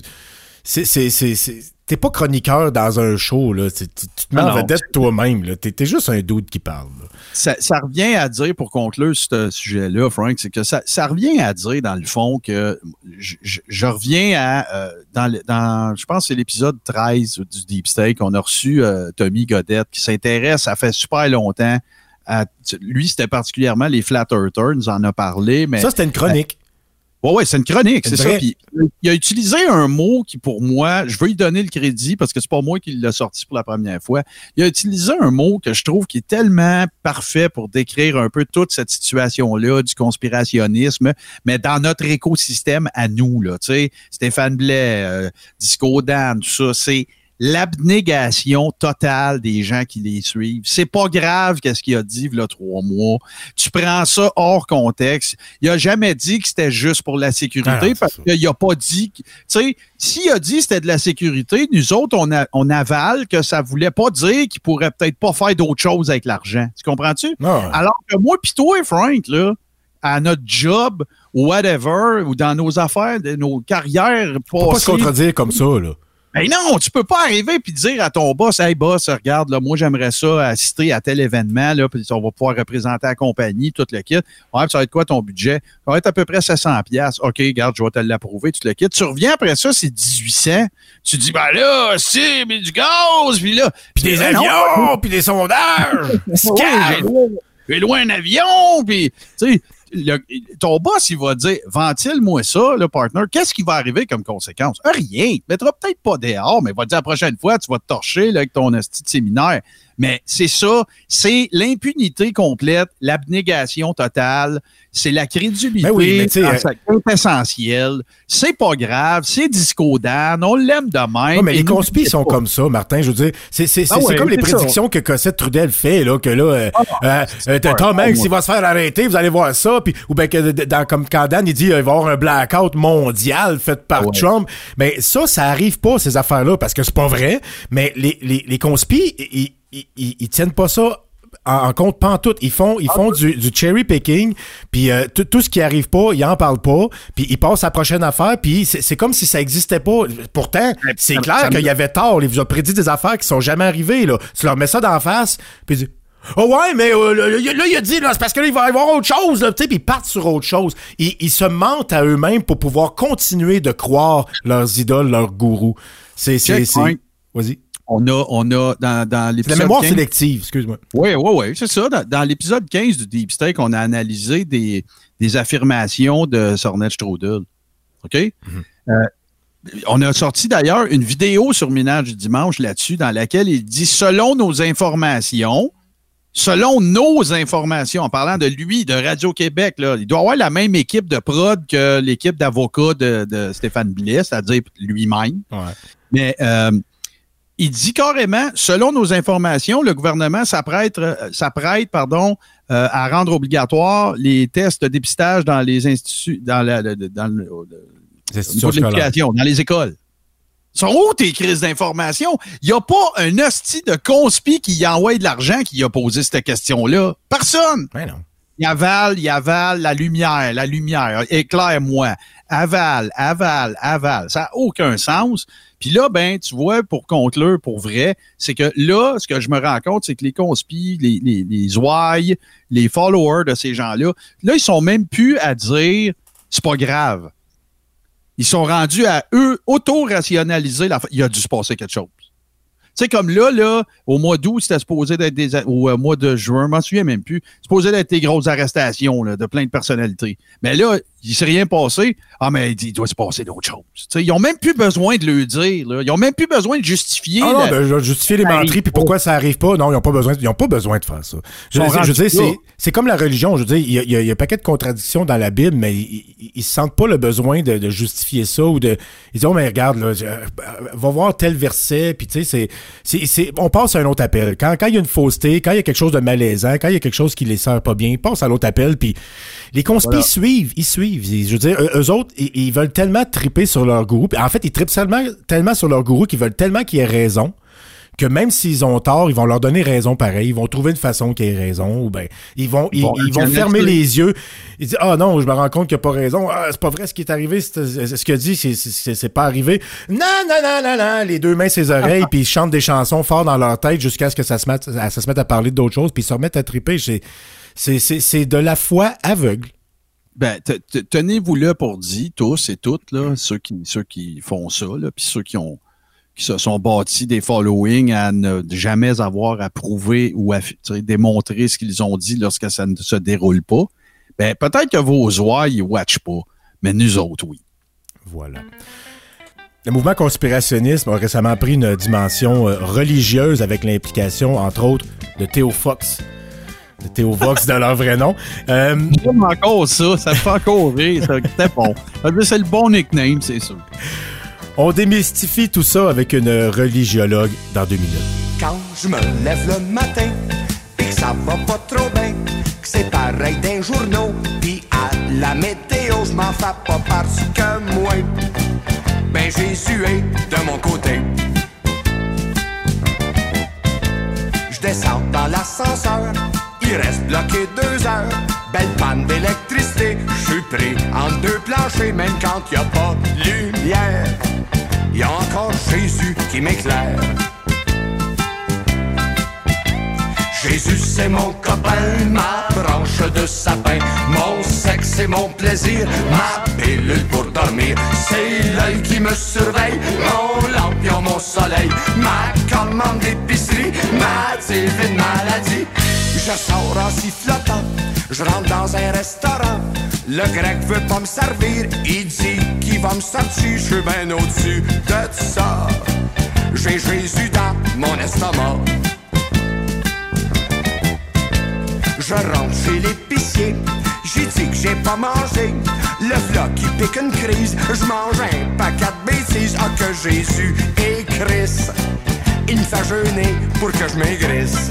Speaker 3: C'est, c'est, c'est, T'es pas chroniqueur dans un show, là. Tu, te mets en vedette toi-même, là. T'es, t'es juste un doute qui parle,
Speaker 4: ça, ça revient à dire, pour conclure ce sujet-là, Frank, c'est que ça, ça revient à dire, dans le fond, que je, je- je reviens à, euh, dans, le- dans, je pense que c'est l'épisode 13 du Deep Steak, on a reçu euh, Tommy Godette, qui s'intéresse, ça fait super longtemps, à, lui, c'était particulièrement les Flat Earthers, nous en a parlé, mais
Speaker 3: Ça, c'était une chronique.
Speaker 4: Oui, ouais, c'est une chronique, c'est ça. Puis, il a utilisé un mot qui, pour moi, je veux lui donner le crédit parce que c'est pas moi qui l'ai sorti pour la première fois. Il a utilisé un mot que je trouve qui est tellement parfait pour décrire un peu toute cette situation-là du conspirationnisme, mais dans notre écosystème à nous, là. Tu sais, Stéphane Blais, euh, Disco Dan, tout ça, c'est l'abnégation totale des gens qui les suivent. C'est pas grave qu'est-ce qu'il a dit là trois mois. Tu prends ça hors contexte. Il a jamais dit que c'était juste pour la sécurité
Speaker 3: Ah
Speaker 4: parce qu'il a pas dit. que- Tu sais, s'il a dit que c'était de la sécurité, nous autres on, a- on avale que ça voulait pas dire qu'il pourrait peut-être pas faire d'autres choses avec l'argent. Tu comprends-tu?
Speaker 3: Non.
Speaker 4: Alors que moi pis toi, Frank, là, à notre job, whatever, ou dans nos affaires, nos carrières
Speaker 3: Faut pas se contredire comme ça, là.
Speaker 4: Ben non, tu peux pas arriver puis dire à ton boss, hey boss, regarde, là, moi j'aimerais ça assister à tel événement, là, puis on va pouvoir représenter la compagnie, tout le kit. Ouais, ça va être quoi ton budget? Ça va être à peu près 700 pièces. OK, regarde, je vais te l'approuver, tout le kit. Tu reviens après ça, c'est 1800. Tu dis, ben là, c'est, mais du gaz, puis là.
Speaker 3: Puis des
Speaker 4: Ben
Speaker 3: avions, puis des sondages.
Speaker 4: j'ai loin un avion, puis tu sais, ton boss, il va dire, ventile-moi ça, le partner, qu'est-ce qui va arriver comme conséquence? Rien. Il ne mettra peut-être pas dehors, mais il va te dire la prochaine fois, tu vas te torcher là, avec ton esti séminaire. Mais c'est ça, c'est l'impunité complète, l'abnégation totale, c'est la crédulité
Speaker 3: Ben oui, mais euh,
Speaker 4: essentielle. C'est pas grave, c'est disco Dan, on l'aime de même.
Speaker 3: Non, mais les conspis sont
Speaker 4: pas.
Speaker 3: comme ça, Martin. Je veux dire, c'est
Speaker 4: Ah ouais,
Speaker 3: comme les
Speaker 4: ça.
Speaker 3: prédictions que Cossette Trudel fait, là, que là, euh, euh, euh,
Speaker 4: pas
Speaker 3: Tom Hanks, il va se faire arrêter, vous allez voir ça, puis ou bien que dans, comme quand Dan, il dit, euh, il va y avoir un blackout mondial fait par
Speaker 4: Ouais.
Speaker 3: Trump. Mais ça, ça arrive pas, ces affaires-là, parce que c'est pas vrai. Mais les, les, les conspis, ils, ils, ils, ils tiennent pas ça en, en compte pantoute. Ils font, ils font du, du cherry picking, puis euh, tout, tout ce qui arrive pas, ils en parlent pas, puis ils passent à la prochaine affaire, puis c'est comme si ça existait pas. Pourtant, c'est clair qu'il y avait tort. Il vous a prédit des affaires qui sont jamais arrivées. Là. Tu leur mets ça d'en face, puis dis Oh ouais, mais euh, là, il a dit, c'est parce que là, il va y avoir autre chose, là, puis ils partent sur autre chose. Ils, ils se mentent à eux-mêmes pour pouvoir continuer de croire leurs idoles, leurs gourous. C'est. Vas-y.
Speaker 4: On a, on a dans, dans l'épisode.
Speaker 3: la mémoire
Speaker 4: 15
Speaker 3: sélective, excuse-moi.
Speaker 4: Oui, oui, oui, c'est ça. Dans, dans l'épisode 15 du Deep Steak, on a analysé des, des affirmations de Sornet Strudel. OK? Euh, on a sorti d'ailleurs une vidéo sur Minage du Dimanche là-dessus, dans laquelle il dit selon nos informations, selon nos informations, en parlant de lui, de Radio-Québec, il doit avoir la même équipe de prod que l'équipe d'avocats de, de Stéphane Blais, c'est-à-dire lui-même.
Speaker 3: Ouais.
Speaker 4: Mais euh, il dit carrément, selon nos informations, le gouvernement s'apprête, euh, s'apprête pardon, euh, à rendre obligatoire les tests de dépistage dans les instituts, dans, la, dans le, au
Speaker 3: C'est
Speaker 4: niveau de l'éducation, dans les écoles. Sont où tes crises d'information? Il n'y a pas un hostie de conspi qui y envoie de l'argent qui a posé cette question-là. Personne!
Speaker 3: Non.
Speaker 4: Il avale, il avale la lumière, la lumière, éclaire-moi. Avale, avale, avale. Ça n'a aucun sens. Puis là, ben, tu vois, pour conclure, pour vrai, c'est que là, ce que je me rends compte, c'est que les conspis, les, les, les ouailles, les followers de ces gens-là, là, ils sont même plus à dire c'est pas grave. Ils sont rendus à eux auto-rationaliser la. Il a dû se passer quelque chose. Tu sais, comme là, là, au mois d'août, c'était supposé d'être des. Au euh, mois de juin, je m'en souviens même plus. Supposé d'être des grosses arrestations de plein de personnalités. Mais là, il s'est rien passé. Ah, mais il dit, il doit se passer d'autres choses. Tu sais, ils ont même plus besoin de le dire. Là. Ils ont même plus besoin de justifier.
Speaker 3: Ah non,
Speaker 4: la-
Speaker 3: ben, vais justifier les
Speaker 4: Ça
Speaker 3: menteries, puis pourquoi ça arrive pas. Non, ils n'ont pas besoin, ils ont pas besoin de faire ça. Je, veux dire- je veux dire,
Speaker 4: rendus là.
Speaker 3: c'est, c'est comme la religion. Je veux dire, il y a, il y a- il y a un paquet de contradictions dans la Bible, mais ils, ils sentent pas le besoin de, de justifier ça ou de. Ils disent, oh, mais regarde, là, je- euh, va voir tel verset, puis tu sais, c'est, c'est, c'est- on passe à un autre appel. Quand, quand il y a une fausseté, quand il y a quelque chose de malaisant, quand il y a quelque chose qui les sert pas bien, ils passent à l'autre appel, puis les conspis
Speaker 4: Voilà.
Speaker 3: suivent, ils suivent. Je veux dire, eux, eux autres, ils, ils veulent tellement triper sur leur gourou. En fait, ils trippent tellement, tellement sur leur gourou qu'ils veulent tellement qu'il ait raison que même s'ils ont tort, ils vont leur donner raison pareil. Ils vont trouver une façon qu'il ait raison. Ou ben, ils vont, ils,
Speaker 4: Bon,
Speaker 3: ils vont fermer les yeux. Ils disent, ah non, je me rends compte qu'il n'a pas raison. Ah, c'est pas vrai ce qui est arrivé. c'est- c'est- Ce qu'il a dit, c'est- c'est pas arrivé. Non, non, non, non, non. Les deux mains ses oreilles, puis ils chantent des chansons fort dans leur tête jusqu'à ce que ça se mette, à, ça se mette à parler d'autres choses, puis ils se remettent à triper. C'est- C'est c'est- c'est de la foi aveugle.
Speaker 4: Ben, te- te- tenez-vous là pour dit, tous et toutes, là, ceux qui, ceux qui font ça, puis ceux qui ont qui se sont bâtis des followings à ne jamais avoir à prouver ou à démontrer ce qu'ils ont dit lorsque ça ne se déroule pas. Ben, peut-être que vos oies, ils watchent pas. mais nous autres, oui.
Speaker 3: Voilà. Le mouvement conspirationnisme a récemment pris une dimension euh, religieuse avec l'implication, entre autres, de Théo Fox. De Théo Fox de leur vrai nom. Euh,
Speaker 4: J'aime encore ça, ça me fait encore rire, c'était bon. C'est le bon nickname, c'est sûr.
Speaker 3: on démystifie tout ça avec une religiologue dans deux minutes.
Speaker 5: Quand je me lève le matin, pis que ça va pas trop bien, que c'est pareil d'un journaux, pis à la météo, je m'en fais pas parce que moi, ben Jésus est de mon côté. Je descends dans l'ascenseur, il reste bloqué deux heures. Belle panne d'électricité, je suis pris en deux planchers, même quand y a pas de lumière. Y a encore Jésus qui m'éclaire. Jésus c'est mon copain, ma branche de sapin, mon sexe c'est mon plaisir, ma pilule pour dormir, c'est l'œil qui me surveille, mon lampion, mon soleil, ma commande d'épicerie, ma divine maladie. Je sors en sifflotant, je rentre dans un restaurant, le grec veut pas me servir, il dit qu'il va me sortir, je suis au-dessus de ça. J'ai Jésus dans mon estomac. Je rentre chez l'épicier, j'ai dit que j'ai pas mangé. Le floc qui pique une crise, je mange un paquet de bêtises. Ah que Jésus et Christ, il me fait jeûner pour que je maigrisse.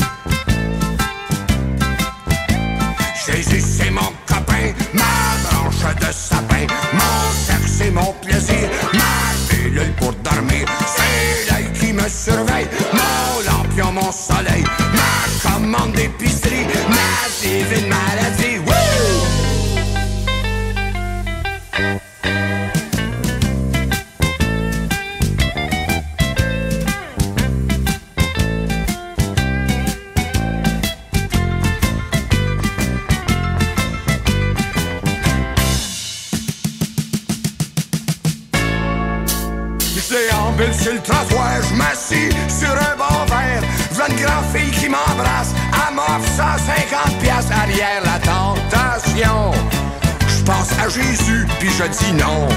Speaker 5: Jésus c'est mon copain, ma branche de sapin, mon sexe c'est mon plaisir, ma pilule pour dormir, c'est l'œil qui me surveille, mon lampion, mon soleil, ma commande d'épicerie, ma divine maladie. Wouh! Sur le je m'assis sur un bon verre. V'là une grande fille qui m'embrasse, elle m'offre 150 piastres arrière la tentation. Je pense à Jésus, puis je dis non.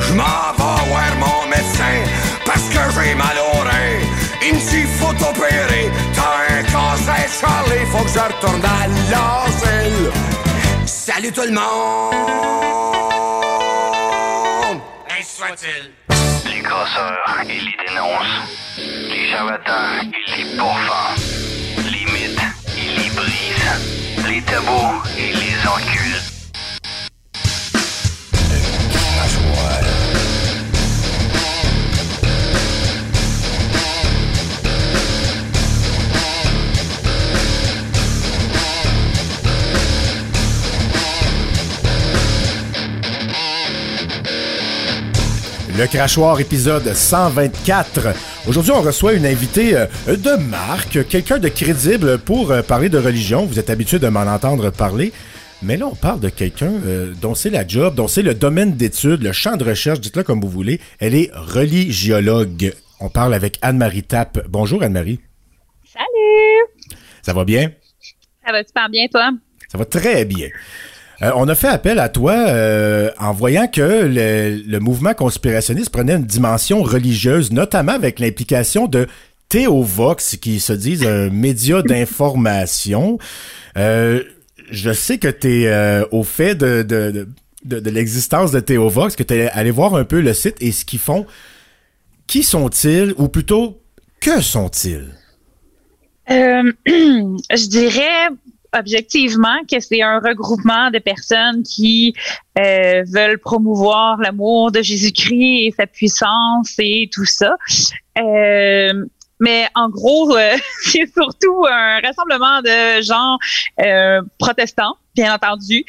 Speaker 5: Je m'en vais voir mon médecin, parce que j'ai mal au rein. Il me dit, faut t'opérer, t'as un cancer, Charlie, faut que je retourne à l'asile. Salut tout le monde!
Speaker 6: Les crosseurs, ils les dénoncent. Les charlatans, ils les pourfendent. Les mythes, ils les brisent. Les tabous, ils les enculent.
Speaker 3: Le Crachoir épisode 124. Aujourd'hui, on reçoit une invitée euh, de marque, quelqu'un de crédible pour euh, parler de religion. Vous êtes habitué de m'en entendre parler. Mais là, on parle de quelqu'un euh, dont c'est la job, dont c'est le domaine d'étude, le champ de recherche, dites-le comme vous voulez. Elle est religiologue. On parle avec Anne-Marie Tapp. Bonjour Anne-Marie.
Speaker 7: Salut!
Speaker 3: Ça va bien?
Speaker 7: Ça va super bien, toi?
Speaker 3: Ça va très bien. Euh, on a fait appel à toi euh, en voyant que le, le mouvement conspirationniste prenait une dimension religieuse, notamment avec l'implication de Théovox, qui se disent un média d'information. Euh, je sais que tu es au fait de, de, de, de, de l'existence de Théovox, que tu es allé voir un peu le site et ce qu'ils font. Qui sont-ils, ou plutôt, que sont-ils?
Speaker 7: Je dirais objectivement que c'est un regroupement de personnes qui euh, veulent promouvoir l'amour de Jésus-Christ et sa puissance et tout ça. Euh, mais en gros, euh, c'est surtout un rassemblement de gens euh, protestants, bien entendu,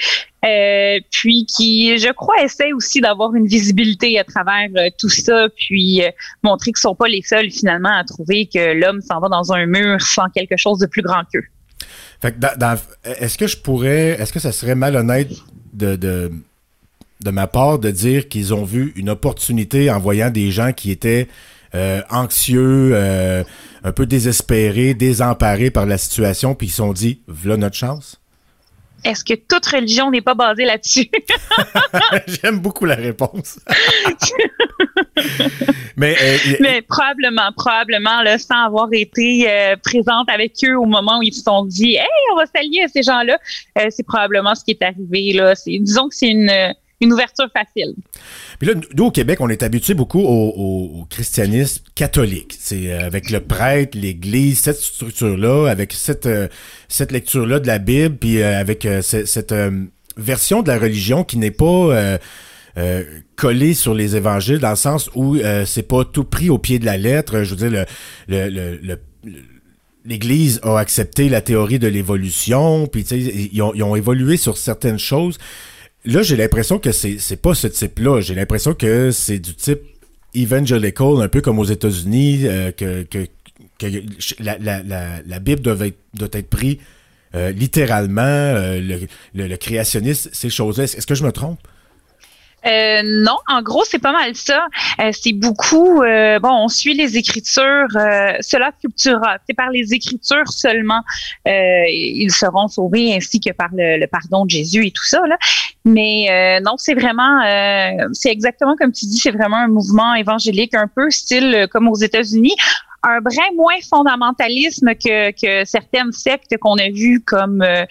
Speaker 7: euh, puis qui, je crois, essaient aussi d'avoir une visibilité à travers euh, tout ça, puis montrer qu'ils sont pas les seuls finalement à trouver que l'homme s'en va dans un mur sans quelque chose de plus grand qu'eux.
Speaker 3: Fait que dans- dans- est-ce que je pourrais, est-ce que ça serait malhonnête de, de, de ma part de dire qu'ils ont vu une opportunité en voyant des gens qui étaient euh, anxieux, euh, un peu désespérés, désemparés par la situation, puis ils se sont dit, voilà notre chance?
Speaker 7: est-ce que toute religion n'est pas basée là-dessus?
Speaker 3: J'aime beaucoup la réponse. mais, euh,
Speaker 7: mais, probablement, probablement, là, sans avoir été euh, présente avec eux au moment où ils se sont dit, hey, on va s'allier à ces gens-là, euh, c'est probablement ce qui est arrivé. Là. Disons que c'est une une ouverture facile.
Speaker 3: Puis là, nous, au Québec, on est habitué beaucoup au, christianisme catholique. C'est avec le prêtre, l'Église, cette structure-là, avec cette, cette lecture-là de la Bible, puis avec cette version de la religion qui n'est pas collée sur les évangiles, dans le sens où c'est pas tout pris au pied de la lettre. Je veux dire, l'Église a accepté la théorie de l'évolution, puis ils ont, évolué sur certaines choses. Là, j'ai l'impression que c'est, pas ce type-là. J'ai l'impression que c'est du type evangelical, un peu comme aux États-Unis, euh, que, la, Bible doit être, prise euh, littéralement, euh, le, le, le, créationniste, ces choses-là. Est-ce que je me trompe?
Speaker 7: Euh, non, en gros, c'est pas mal ça. Euh, c'est beaucoup, euh, bon, on suit les écritures, cela cultura. C'est par les écritures seulement ils seront sauvés, ainsi que par le, pardon de Jésus et tout ça. Mais non, c'est vraiment, c'est exactement comme tu dis, c'est vraiment un mouvement évangélique un peu style comme aux États-Unis un brin moins fondamentalisme que, que certaines sectes qu'on a vues comme euh,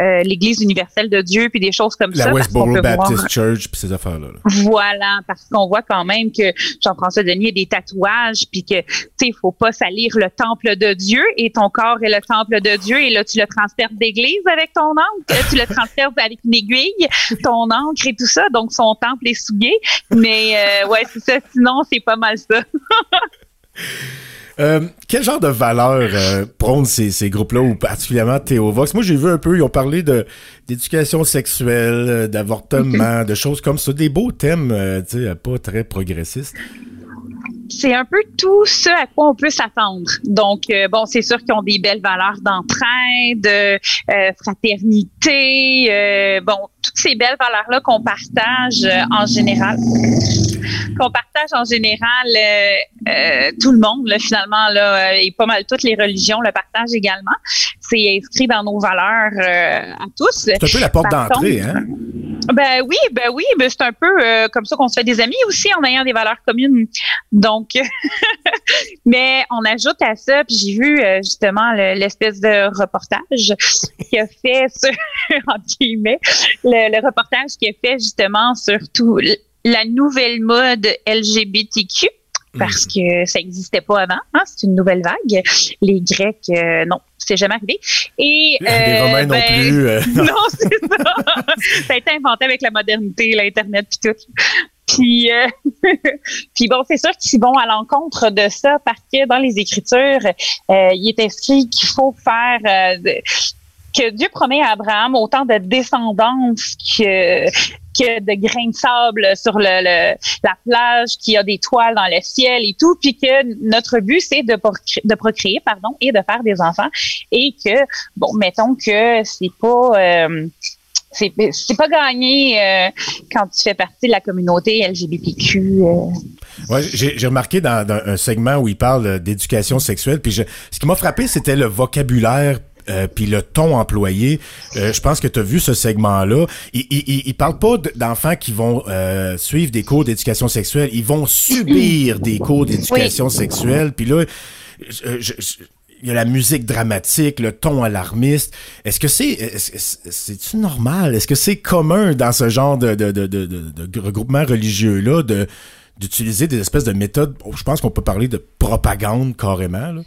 Speaker 7: euh, l'Église universelle de Dieu puis des choses comme
Speaker 3: ça.
Speaker 7: La
Speaker 3: Westboro Baptist Church puis ces affaires-là.
Speaker 7: Voilà, parce qu'on voit quand même que Jean-François Denis a des tatouages puis que tu sais, il faut pas salir le temple de Dieu et ton corps est le temple de Dieu et là tu le transfères d'église avec ton encre, tu le transfères avec une aiguille, ton encre et tout ça, donc son temple est souillé. Mais euh, ouais, c'est ça. Sinon, c'est pas mal ça.
Speaker 3: Euh, quel genre de valeur euh, prônent ces, ces groupes-là, ou particulièrement Théovox? Moi, j'ai vu un peu, ils ont parlé de d'éducation sexuelle, euh, d'avortement, de choses comme ça. Des beaux thèmes, euh, tu sais, pas très progressistes
Speaker 7: c'est un peu tout ce à quoi on peut s'attendre. Donc, bon, c'est sûr qu'ils ont des belles valeurs d'entraide, de fraternité, bon, toutes ces belles valeurs-là qu'on partage en général qu'on partage en général euh, euh, tout le monde, là, finalement, là, euh, et pas mal toutes les religions le partagent également. C'est inscrit dans nos valeurs à tous.
Speaker 3: C'est un peu la porte d'entrée, hein?
Speaker 7: Ben oui, ben oui, ben c'est un peu comme ça qu'on se fait des amis aussi en ayant des valeurs communes. Donc, mais on ajoute à ça, puis j'ai vu justement l'espèce de reportage qui a fait sur, entre guillemets, le, le reportage qui a fait justement sur tout la nouvelle mode LGBTQ parce hmm. que ça n'existait pas avant. Hein, c'est une nouvelle vague. Les Grecs, euh, non, c'est jamais arrivé. Et
Speaker 3: les euh, Romains non ben, plus.
Speaker 7: Euh, non, c'est ça. ça a été inventé avec la modernité, l'internet puis tout. Puis, puis bon, c'est sûr qu'ils vont à l'encontre de ça parce que dans les Écritures, il est inscrit qu'il faut faire que Dieu promet à Abraham autant de descendance que de grains de sable sur le, la plage, qu'il y a des toiles dans le ciel et tout, puis que notre but c'est de, de procréer, pardon, et de faire des enfants, et que bon, mettons que c'est pas euh, c'est pas gagné euh, quand tu fais partie de la communauté LGBTQ. Euh.
Speaker 3: Ouais, j'ai remarqué dans, un segment où il parle d'éducation sexuelle, puis ce qui m'a frappé, c'était le vocabulaire euh, puis le ton employé, euh, je pense que tu as vu ce segment-là. Il, il, il, parle pas d'enfants qui vont euh, suivre des cours d'éducation sexuelle, ils vont subir des cours d'éducation sexuelle. Puis là, il y a la musique dramatique, le ton alarmiste. Est-ce que c'est c'est normal? Est-ce que c'est commun dans ce genre de, de, de, de, de regroupement religieux là de d'utiliser des espèces de méthodes? Je pense qu'on peut parler de propagande carrément. Là.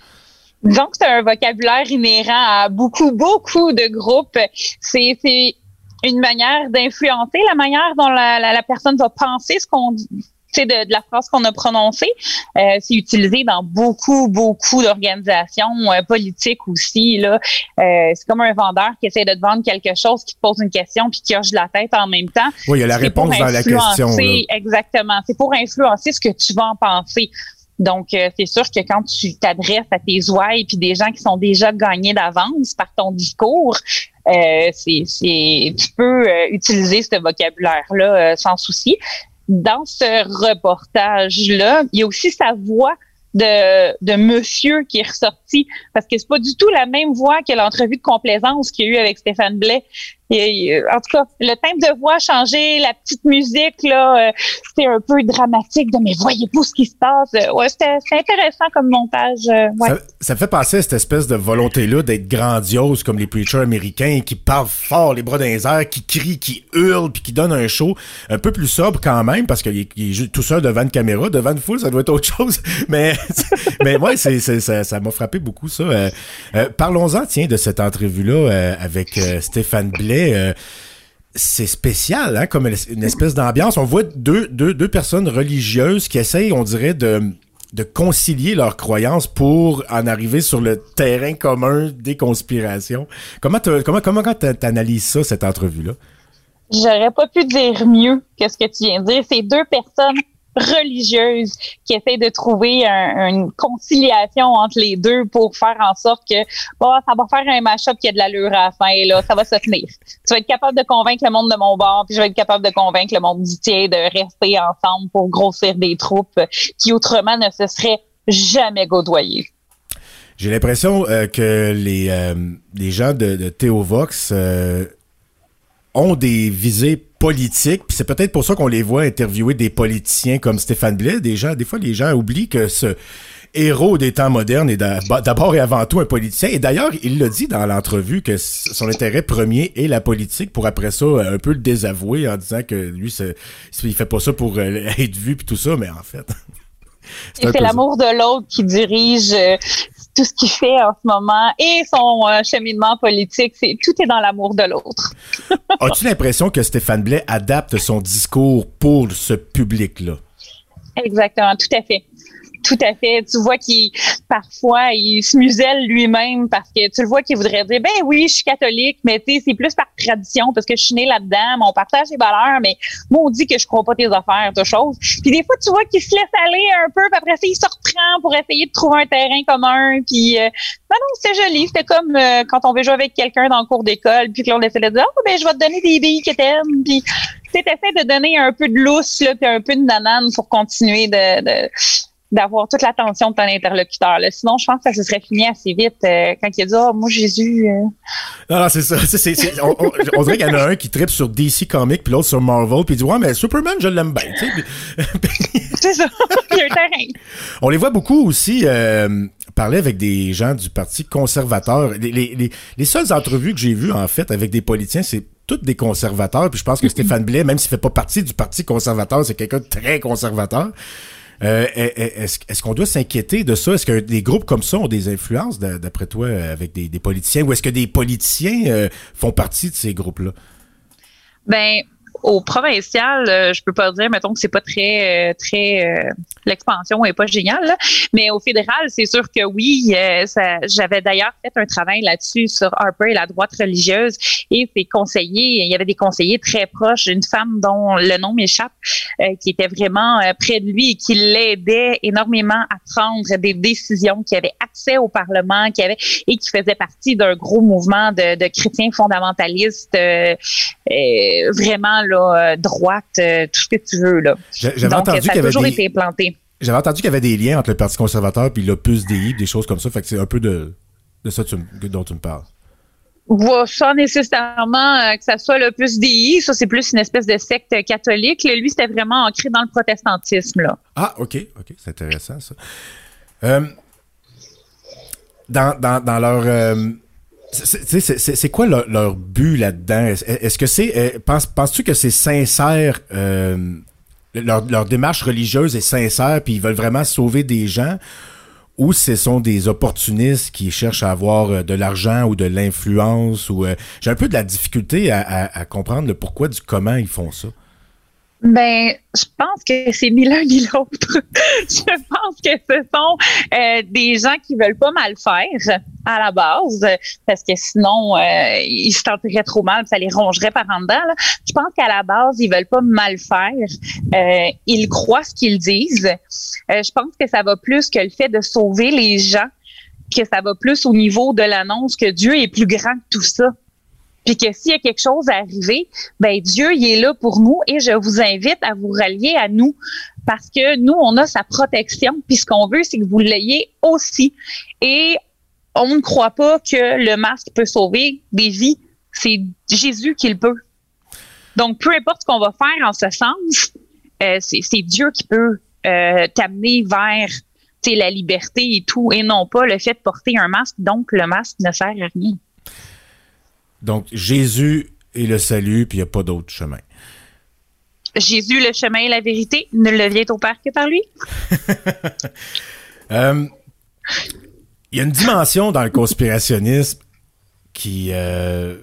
Speaker 7: Disons que c'est un vocabulaire inhérent à beaucoup, beaucoup de groupes. C'est une manière d'influencer la manière dont la, la, personne va penser ce qu'on dit. De, de la phrase qu'on a prononcée, euh, c'est utilisé dans beaucoup, beaucoup d'organisations euh, politiques aussi. Là, euh, c'est comme un vendeur qui essaie de te vendre quelque chose, qui te pose une question puis qui hoche la tête en même temps.
Speaker 3: Oui, il y a la réponse dans la question.
Speaker 7: Exactement. C'est pour influencer ce que tu vas en penser. Donc, euh, c'est sûr que quand tu t'adresses à tes ouailles puis des gens qui sont déjà gagnés d'avance par ton discours, euh, c'est, tu peux euh, utiliser ce vocabulaire-là sans souci. Dans ce reportage-là, il y a aussi sa voix de, de monsieur qui est ressorti parce que c'est pas du tout la même voix que l'entrevue de complaisance qu'il y a eu avec Stéphane Blais. Euh, en tout cas, le timbre de voix a changé, la petite musique, là, euh, c'était un peu dramatique de mais voyez-vous ce qui se passe? Euh, ouais, c'était intéressant comme montage.
Speaker 3: Ça, fait penser à cette espèce de volonté-là d'être grandiose comme les preachers américains qui parlent fort, les bras dans les airs, qui crient, qui hurlent, puis qui donnent un show un peu plus sobre quand même, parce qu'il est, tout seul devant une caméra, devant une foule, ça doit être autre chose. Mais, mais ouais, ça, m'a frappé beaucoup ça. Parlons-en, tiens, de cette entrevue-là avec Stéphane Blais. Euh, c'est spécial, hein, comme une espèce d'ambiance. On voit deux, deux, deux personnes religieuses qui essayent, on dirait, de, de concilier leurs croyances pour en arriver sur le terrain commun des conspirations. Comment t'as- comment t'analyses ça, cette entrevue-là?
Speaker 7: J'aurais pas pu dire mieux que ce que tu viens de dire. C'est deux personnes religieuses qui essaient de trouver un- une conciliation entre les deux pour faire en sorte que bon, ça va faire un match-up qui a de l'allure à la fin, là, ça va se tenir. Tu vas être capable de convaincre le monde de mon bord, puis je vais être capable de convaincre le monde du tien de rester ensemble pour grossir des troupes qui autrement ne se seraient jamais gaudoyées.
Speaker 3: J'ai l'impression euh, que les, euh, les gens de, de Théovox euh, ont des visées politiques, puis c'est peut-être pour ça qu'on les voit interviewer des politiciens comme Stéphane Blais. Des gens, des fois, les gens oublient que ce héros des temps modernes est d'a- d'abord et avant tout un politicien. Et d'ailleurs, il l'a dit dans l'entrevue que son intérêt premier est la politique, pour après ça euh, un peu le désavouer en disant que lui, il fait pas ça pour euh, être vu puis tout ça, mais en fait.
Speaker 7: C'est l'amour de l'autre qui dirige euh, tout ce qu'il fait en ce moment et son euh, cheminement politique. C'est tout est dans l'amour de l'autre.
Speaker 3: As-tu l'impression que Stéphane Blais adapte son discours pour ce public-là?
Speaker 7: Exactement, tout à fait. Tout à fait. Tu vois qu'il parfois il se muselle lui-même parce que tu le vois qu'il voudrait dire ben oui, je suis catholique, mais tu sais c'est plus par tradition parce que je suis né là-dedans, mais on partage les valeurs, mais moi on dit que je crois pas tes affaires, de choses. Puis des fois tu vois qu'il se laisse aller un peu, puis après ça il se reprend pour essayer de trouver un terrain commun. Puis euh, non non c'était joli, c'était comme euh, quand on veut jouer avec quelqu'un dans le cours d'école, puis que là on essaie de dire oh ben je vais te donner des billes que t'aimes, puis tu de donner un peu de lousse là, puis un peu de nanane pour continuer de, de d'avoir toute l'attention de ton interlocuteur. Là. Sinon, je pense que ça se serait fini assez vite euh, quand il a dit « Oh, moi, Jésus... euh,
Speaker 3: Non, non, c'est ça. On, on- on dirait qu'il y en a un qui tripe sur DC Comics puis l'autre sur Marvel puis il dit ouais mais Superman je l'aime bien. Puis-
Speaker 7: C'est ça. il y a un terrain.
Speaker 3: on les voit beaucoup aussi euh, parler avec des gens du parti conservateur. Les, les, les, les seules entrevues que j'ai vues en fait avec des politiciens c'est toutes des conservateurs puis je pense que Stéphane Blais même s'il fait pas partie du parti conservateur c'est quelqu'un de très conservateur. Euh, est-ce, qu'on doit s'inquiéter de ça? Est-ce que des groupes comme ça ont des influences, d'a- d'après toi, avec des, des politiciens? Ou est-ce que des politiciens euh, font partie de ces groupes-là?
Speaker 7: Ben, au provincial, euh, je peux pas dire, mettons que c'est pas très, euh, très, euh, l'expansion est pas géniale, mais au fédéral, c'est sûr que oui. ça, j'avais d'ailleurs fait un travail là-dessus sur Harper et la droite religieuse et ses conseillers. Il y avait des conseillers très proches, une femme dont le nom m'échappe, euh, qui était vraiment près de lui et qui l'aidait énormément à prendre des décisions, qui avait accès au Parlement, qui avait et qui faisait partie d'un gros mouvement de, de chrétiens fondamentalistes. euh, vraiment là euh, droite, euh, tout ce que tu veux là.
Speaker 3: J'a- J'avais
Speaker 7: Donc
Speaker 3: entendu
Speaker 7: ça
Speaker 3: qu'il y
Speaker 7: a
Speaker 3: avait
Speaker 7: toujours
Speaker 3: des...
Speaker 7: été implanté.
Speaker 3: J'avais entendu qu'il y avait des liens entre le Parti conservateur puis l'Opus Dei, des choses comme ça. Fait que c'est un peu de, de ça tu dont tu me parles.
Speaker 7: Sans nécessairement euh, que ça soit le plus DI, ça c'est plus une espèce de secte catholique. Lui, c'était vraiment ancré dans le protestantisme là.
Speaker 3: Ah, OK, OK, c'est intéressant ça. Euh, dans, dans, dans leur... euh, c'est- quoi leur, but là-dedans? Est-ce que c'est... euh, penses- Penses-tu que c'est sincère? euh, leur, démarche religieuse est sincère puis ils veulent vraiment sauver des gens? Ou ce sont des opportunistes qui cherchent à avoir euh, de l'argent ou de l'influence? J'ai un peu de la difficulté à comprendre le pourquoi du comment ils font ça.
Speaker 7: Ben, je pense que c'est ni l'un ni l'autre. je pense que ce sont euh, des gens qui veulent pas mal faire à la base, parce que sinon euh, ils se tenteraient trop mal, ça les rongerait par en dedans. là. Je pense qu'à la base ils veulent pas mal faire. Euh, ils croient ce qu'ils disent. Euh, je pense que ça va plus que le fait de sauver les gens, que ça va plus au niveau de l'annonce que Dieu est plus grand que tout ça. Puis que s'il y a quelque chose à arriver, ben Dieu, il est là pour nous et je vous invite à vous rallier à nous parce que nous, on a sa protection. Puis ce qu'on veut, c'est que vous l'ayez aussi. Et on ne croit pas que le masque peut sauver des vies c'est Jésus qui le peut. Donc, peu importe ce qu'on va faire en ce sens, euh, c'est Dieu qui peut euh, t'amener vers la liberté et tout, et non pas le fait de porter un masque. Donc, le masque ne sert à rien.
Speaker 3: Donc, Jésus est le salut, puis il n'y a pas d'autre chemin.
Speaker 7: Jésus, le chemin et la vérité, ne le vient au Père que par lui.
Speaker 3: Euh, Il y a une dimension dans le conspirationnisme qui... euh,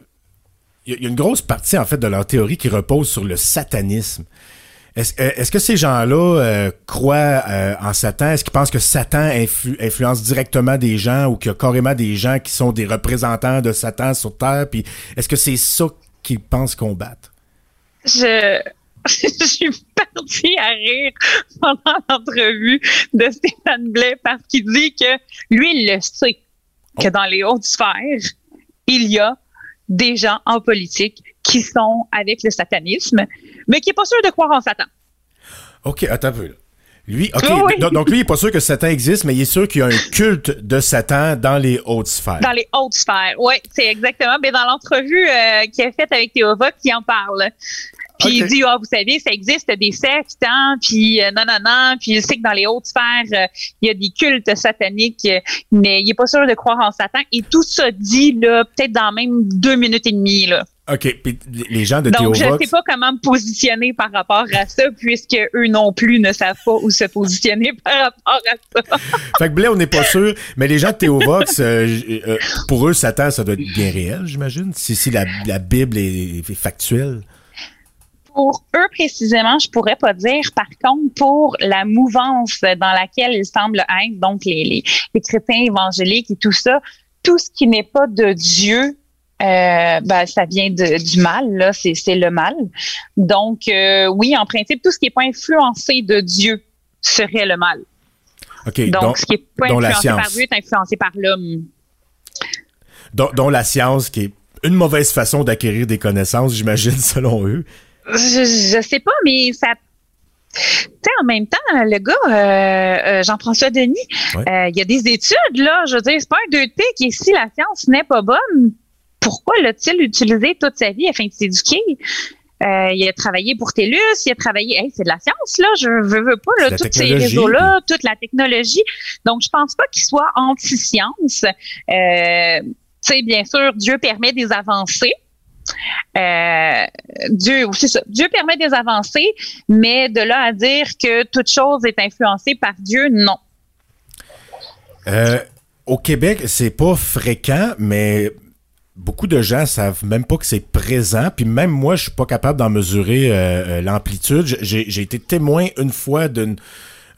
Speaker 3: Il y a- il y a une grosse partie, en fait, de leur théorie qui repose sur le satanisme. Est-ce euh, est-ce que ces gens-là euh, croient euh, en Satan? Est-ce qu'ils pensent que Satan influ- influence directement des gens ou qu'il y a carrément des gens qui sont des représentants de Satan sur Terre? Puis est-ce que c'est ça qu'ils pensent combattre?
Speaker 7: je, je suis partie à rire pendant l'entrevue de Stéphane Blais parce qu'il dit que lui, il le sait, que dans les hautes sphères, il y a des gens en politique qui sont avec le satanisme, mais qui n'est pas sûr de croire en Satan.
Speaker 3: OK, attends un peu. là. Lui, OK,
Speaker 7: oui.
Speaker 3: donc- lui, il n'est pas sûr que Satan existe, mais il est sûr qu'il y a un culte de Satan dans les hautes sphères.
Speaker 7: Dans les hautes sphères, oui, c'est exactement. Mais dans l'entrevue euh, qu'il a faite avec Théo Vox, il en parle. Puis il dit, ah, vous savez, ça existe des sectes, hein, puis euh, non, non, non. Puis il sait que dans les hautes sphères, euh, il y a des cultes sataniques, mais il est pas sûr de croire en Satan. Et tout ça dit, là, peut-être dans même deux minutes et demie, là.
Speaker 3: OK, puis les gens de
Speaker 7: Donc, je
Speaker 3: Théovox...
Speaker 7: sais pas comment me positionner par rapport à ça, puisque eux non plus ne savent pas où se positionner par rapport à ça.
Speaker 3: Fait que Blais, on n'est pas sûr, mais les gens de Théovox, euh, euh, pour eux, Satan, ça doit être bien réel, j'imagine, si, si la, la Bible est, est factuelle.
Speaker 7: Pour eux précisément, je pourrais pas dire. Par contre, pour la mouvance dans laquelle ils semblent être, donc les, les, les chrétiens évangéliques et tout ça, tout ce qui n'est pas de Dieu, euh, ben, ça vient de, du mal, là, c'est, c'est le mal. Donc, euh, oui, en principe, tout ce qui n'est pas influencé de Dieu serait le mal. Donc,
Speaker 3: donc,
Speaker 7: ce qui n'est pas influencé par. Dieu est influencé par l'homme.
Speaker 3: dont la science, qui est une mauvaise façon d'acquérir des connaissances, j'imagine, selon eux.
Speaker 7: Je, je sais pas, mais ça. Tu sais, en même temps, le gars, euh, euh, Jean-François Denis,
Speaker 3: Ouais.
Speaker 7: euh, il y a des études, là. Je veux dire, c'est pas un 2 de pique. Et si la science n'est pas bonne, pourquoi l'a-t-il utilisé toute sa vie afin de s'éduquer? Euh, il a travaillé pour TELUS, il a travaillé. Hey, c'est de la science, là. Je veux, veux pas, là, tous ces
Speaker 3: technologie,
Speaker 7: réseaux-là, toute la technologie. Donc, je pense pas qu'il soit anti-science. Euh, tu sais, bien sûr, Dieu permet des avancées. Euh, Dieu, c'est ça. Dieu permet des avancées, mais de là à dire que toute chose est influencée par Dieu, non.
Speaker 3: Euh, au Québec, c'est pas fréquent, mais beaucoup de gens savent même pas que c'est présent. Puis même moi, je suis pas capable d'en mesurer euh, euh, l'amplitude. J'ai été témoin une fois d'une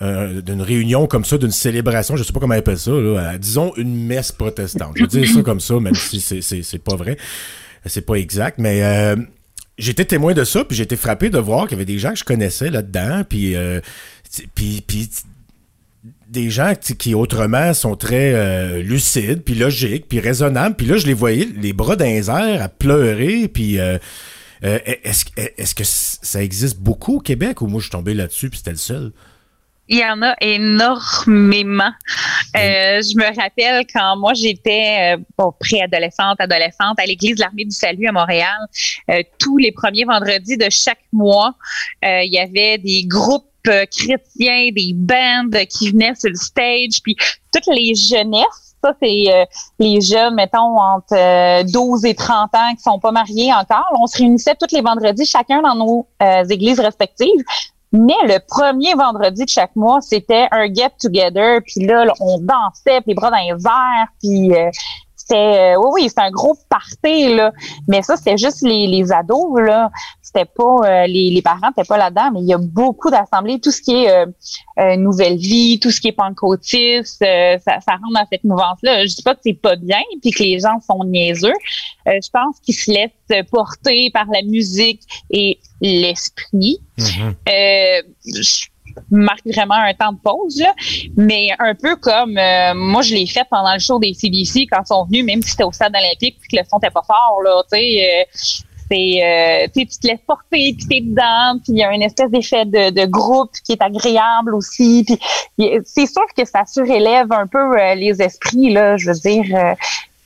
Speaker 3: euh, d'une réunion comme ça, d'une célébration, je sais pas comment on ça, disons une messe protestante. Je veux dire ça comme ça, même si c'est- pas vrai, c'est pas exact, mais j'étais témoin de ça, puis j'ai frappé de voir qu'il y avait des gens que je connaissais là-dedans, puis puis puis des gens qui autrement sont très euh, lucides, puis logiques, puis raisonnables. Puis là, je les voyais, les bras dans les à pleurer. Puis euh, euh, est-ce que ça existe beaucoup au Québec ou moi je suis tombé là-dessus puis c'était le seul?
Speaker 7: Il y en a énormément. Euh, je me rappelle quand moi j'étais euh, bon, préadolescente, adolescente à l'église de l'Armée du Salut à Montréal, euh, tous les premiers vendredis de chaque mois, euh, il y avait des groupes euh, chrétiens, des bandes qui venaient sur le stage, puis toutes les jeunesses, ça c'est euh, les jeunes, mettons, entre euh, 12 et 30 ans qui sont pas mariés encore. On se réunissait tous les vendredis, chacun dans nos euh, églises respectives. Mais le premier vendredi de chaque mois, c'était un get-together. Puis là, on dansait, puis bras dans les airs. Puis euh, c'était, euh, oui, oui, c'était un gros party, là. Mais ça, c'était juste les, les ados, là. C'était pas, euh, les, les parents n'étaient pas là-dedans, mais il y a beaucoup d'assemblées. Tout ce qui est euh, nouvelle vie, tout ce qui est pancotiste, ça, ça rentre dans cette mouvance-là. Je dis pas que c'est pas bien, puis que les gens sont niaiseux. Je pense qu'ils se laissent porter par la musique et l'esprit. Euh, je marque vraiment un temps de pause, là. mais un peu comme euh, moi je l'ai fait pendant le show des CBC quand ils sont venus, même si c'était au stade olympique puis que le son n'était pas fort, là, tu sais. euh, c'est euh, tu te laisses porter puis t'es dedans puis il y a une espèce d'effet de, de groupe qui est agréable aussi puis c'est sûr que ça surélève un peu euh, les esprits là je veux dire euh,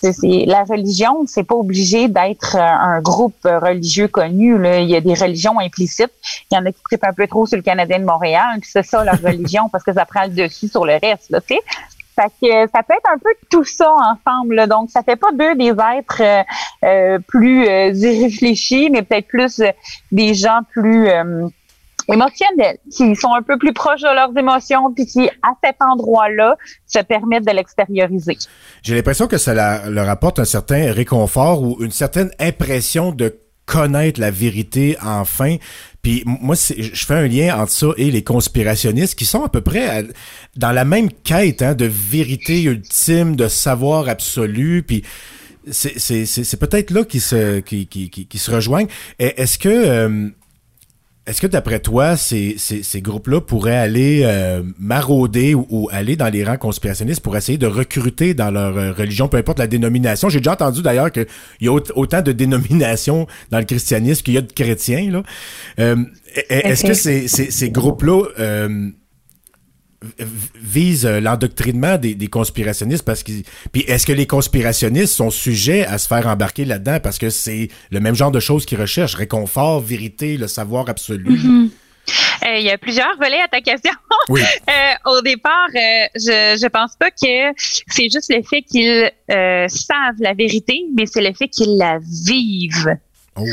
Speaker 7: la religion, c'est pas obligé d'être euh, un groupe euh, religieux connu. Là. Il y a des religions implicites. Il y en a qui trippent un peu trop sur le Canadien de Montréal, puis c'est ça leur religion parce que ça prend le dessus sur le reste. Là, tu sais. Fait que ça peut être un peu tout ça ensemble. là. Donc, ça fait pas d'eux des êtres euh, euh, plus euh, irréfléchis, mais peut-être plus des gens plus euh, émotionnels, qui sont un peu plus proches de leurs émotions, puis qui, à cet endroit-là, se permettent de l'extérioriser.
Speaker 3: J'ai l'impression que ça leur apporte un certain réconfort ou une certaine impression de connaître la vérité enfin. Puis moi, je fais un lien entre ça et les conspirationnistes qui sont à peu près dans la même quête hein, de vérité ultime, de savoir absolu. Puis c'est peut-être là qu'ils se, se rejoignent. Est-ce que... euh, est-ce que d'après toi, ces, ces, ces groupes-là pourraient aller euh, marauder ou, ou aller dans les rangs conspirationnistes pour essayer de recruter dans leur euh, religion, peu importe la dénomination? J'ai déjà entendu d'ailleurs qu'il y a aut- autant de dénominations dans le christianisme qu'il y a de chrétiens. Là. Euh, Est-ce que ces, ces, ces groupes-là v- visent euh, l'endoctrinement des, des conspirationnistes parce que puis est-ce que les conspirationnistes sont sujets à se faire embarquer là-dedans parce que c'est le même genre de choses qu'ils recherchent réconfort vérité le savoir absolu?
Speaker 7: Euh, il y a plusieurs volets à ta question.
Speaker 3: oui
Speaker 7: Euh, au départ, euh, je je pense pas que c'est juste le fait qu'ils savent la vérité, mais c'est le fait qu'ils la vivent.
Speaker 3: oh.